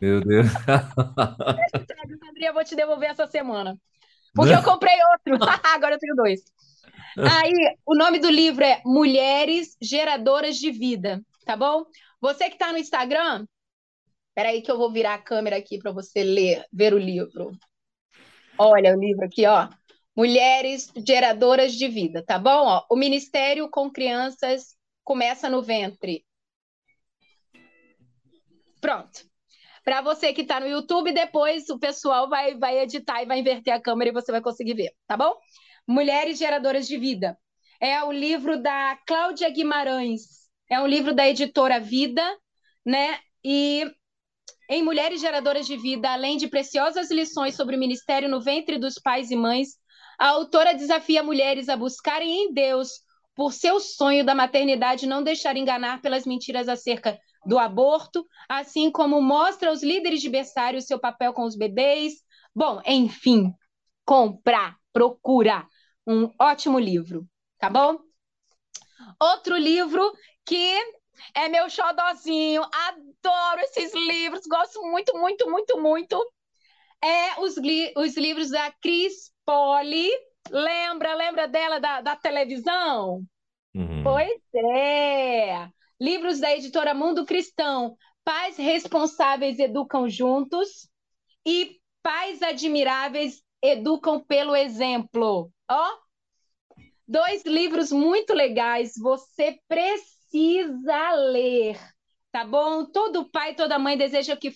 Meu Deus. André, eu vou te devolver essa semana. Porque eu comprei outro. Agora eu tenho dois. Aí, o nome do livro é Mulheres Geradoras de Vida, tá bom? Você que está no Instagram, peraí que eu vou virar a câmera aqui para você ler, ver o livro. Olha o livro aqui, ó. Mulheres Geradoras de Vida, tá bom? Ó, o Ministério com Crianças começa no ventre. Pronto. Para você que está no YouTube, depois o pessoal vai, vai editar e vai inverter a câmera e você vai conseguir ver, tá bom? Mulheres Geradoras de Vida. É o livro da Cláudia Guimarães. É um livro da editora Vida, né? E em Mulheres Geradoras de Vida, além de preciosas lições sobre o ministério no ventre dos pais e mães, a autora desafia mulheres a buscarem em Deus por seu sonho da maternidade não deixar enganar pelas mentiras acerca do aborto, assim como mostra aos líderes de berçário seu papel com os bebês. Bom, enfim, comprar, procura um ótimo livro, tá bom? Outro livro que é meu xodozinho, adoro esses livros, gosto muito, muito, muito, muito. É os, li os livros da Cris Poli. Lembra, lembra dela da, da televisão? Uhum. Pois é. Livros da editora Mundo Cristão. Pais responsáveis educam juntos e pais admiráveis educam pelo exemplo. Ó, dois livros muito legais. Você precisa ler, tá bom? Todo pai, toda mãe deseja que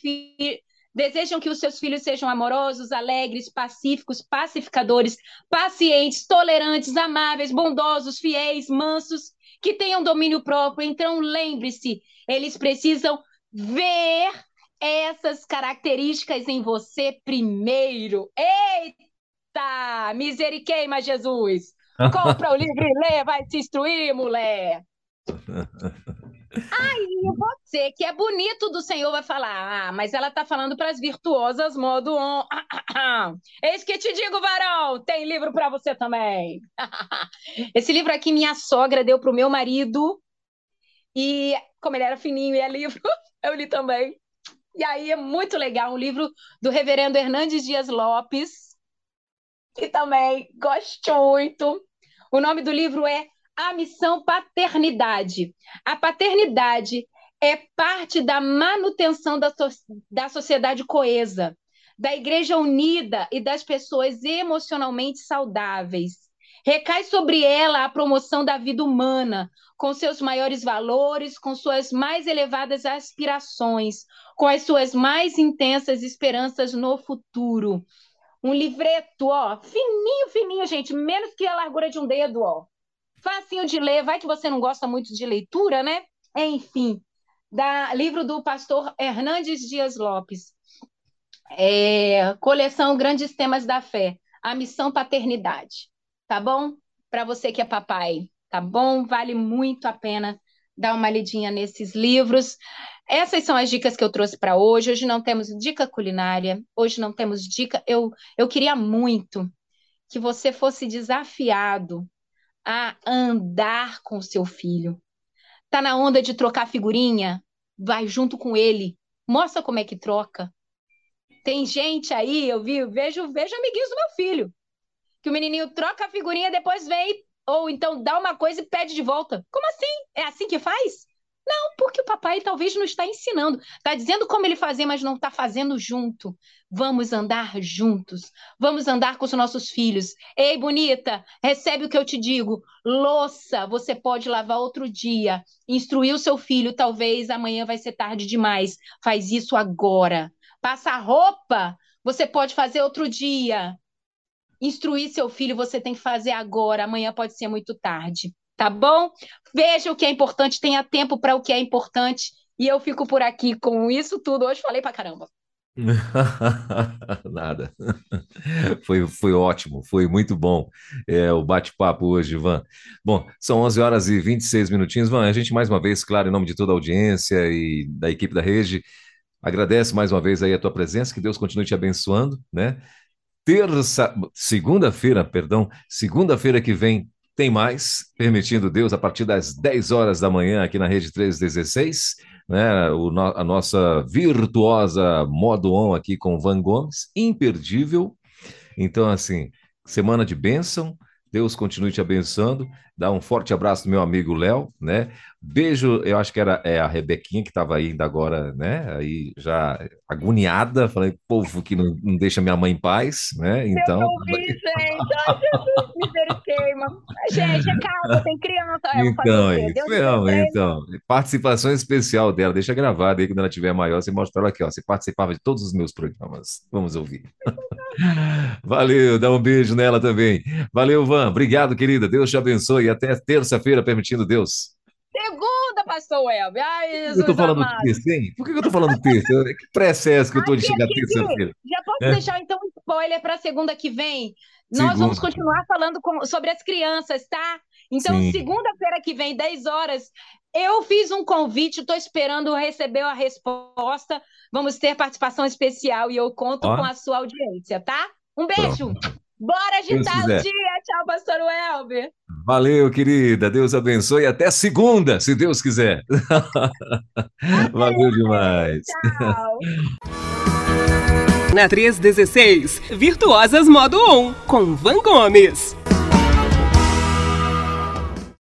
desejam que os seus filhos sejam amorosos, alegres, pacíficos, pacificadores, pacientes, tolerantes, amáveis, bondosos, fiéis, mansos, que tenham domínio próprio. Então, lembre-se, eles precisam ver essas características em você primeiro. Eita! Miseriqueima, Jesus! Compra o livro e lê, vai se instruir, mulher! Aí você, que é bonito do Senhor, vai falar: Ah, mas ela tá falando para as virtuosas modo on. Eis que te digo, varão, tem livro para você também. Esse livro aqui, minha sogra deu pro meu marido. E como ele era fininho e é livro, eu li também. E aí é muito legal, um livro do reverendo Hernandes Dias Lopes, que também gosto muito. O nome do livro é A Missão Paternidade. A paternidade é parte da manutenção da, so da sociedade coesa, da igreja unida e das pessoas emocionalmente saudáveis. Recai sobre ela a promoção da vida humana, com seus maiores valores, com suas mais elevadas aspirações, com as suas mais intensas esperanças no futuro. Um livreto, ó, fininho, fininho, gente, menos que a largura de um dedo, ó. Facinho de ler, vai que você não gosta muito de leitura, né? Enfim, da livro do pastor Hernandes Dias Lopes. É, coleção Grandes Temas da Fé, a missão paternidade, tá bom? Para você que é papai, tá bom? Vale muito a pena dar uma lidinha nesses livros. Essas são as dicas que eu trouxe para hoje. Hoje não temos dica culinária, hoje não temos dica. Eu, eu queria muito que você fosse desafiado a andar com seu filho. Tá na onda de trocar figurinha? Vai junto com ele. Mostra como é que troca. Tem gente aí, eu vi, vejo, vejo amiguinhos do meu filho, que o menininho troca a figurinha, depois vem ou então dá uma coisa e pede de volta. Como assim? É assim que faz? Não, porque o papai talvez não está ensinando. Está dizendo como ele fazer, mas não está fazendo junto. Vamos andar juntos. Vamos andar com os nossos filhos. Ei, bonita, recebe o que eu te digo. Louça, você pode lavar outro dia. Instruir o seu filho, talvez amanhã vai ser tarde demais. Faz isso agora. Passa roupa, você pode fazer outro dia. Instruir seu filho você tem que fazer agora, amanhã pode ser muito tarde, tá bom? Veja o que é importante, tenha tempo para o que é importante. E eu fico por aqui com isso tudo. Hoje falei para caramba. Nada. Foi, foi ótimo, foi muito bom é, o bate-papo hoje, Ivan. Bom, são 11 horas e 26 minutinhos. Ivan, a gente mais uma vez, claro, em nome de toda a audiência e da equipe da rede, agradece mais uma vez aí a tua presença, que Deus continue te abençoando, né? terça, segunda-feira, perdão, segunda-feira que vem tem mais, permitindo Deus, a partir das 10 horas da manhã aqui na Rede 316, né, o, a nossa virtuosa modo on aqui com Van Gomes, imperdível. Então, assim, semana de bênção, Deus continue te abençoando. Dá um forte abraço do meu amigo Léo, né? Beijo, eu acho que era é, a Rebequinha que estava ainda agora, né? Aí já agoniada, falei, povo que não, não deixa minha mãe em paz, né? Então. Eu ouvi, gente, ai, Jesus, misericórdia. Gente, é calma, tem criança. Então, então, então, participação especial dela, deixa gravada aí quando ela tiver maior, você mostra ela aqui, ó. Você participava de todos os meus programas. Vamos ouvir. Valeu, dá um beijo nela também. Valeu, Van. Obrigado, querida. Deus te abençoe e até terça-feira, permitindo Deus. Segunda, pastor Elber. Ai, Jesus eu tô falando terça, hein? Por que eu tô falando terça? Que pressa é essa que eu tô de chegar terça-feira? Já posso é? deixar, então, um spoiler para segunda que vem? Nós segunda. vamos continuar falando com, sobre as crianças, tá? Então, segunda-feira que vem, 10 horas, eu fiz um convite, estou esperando receber a resposta. Vamos ter participação especial e eu conto Ó. com a sua audiência, tá? Um beijo! Pronto. Bora agitar o dia! Tchau, pastor Welber! Valeu, querida. Deus abençoe. Até segunda, se Deus quiser. Valeu demais. Tchau. Na 316, Virtuosas Modo On, com Van Gomes.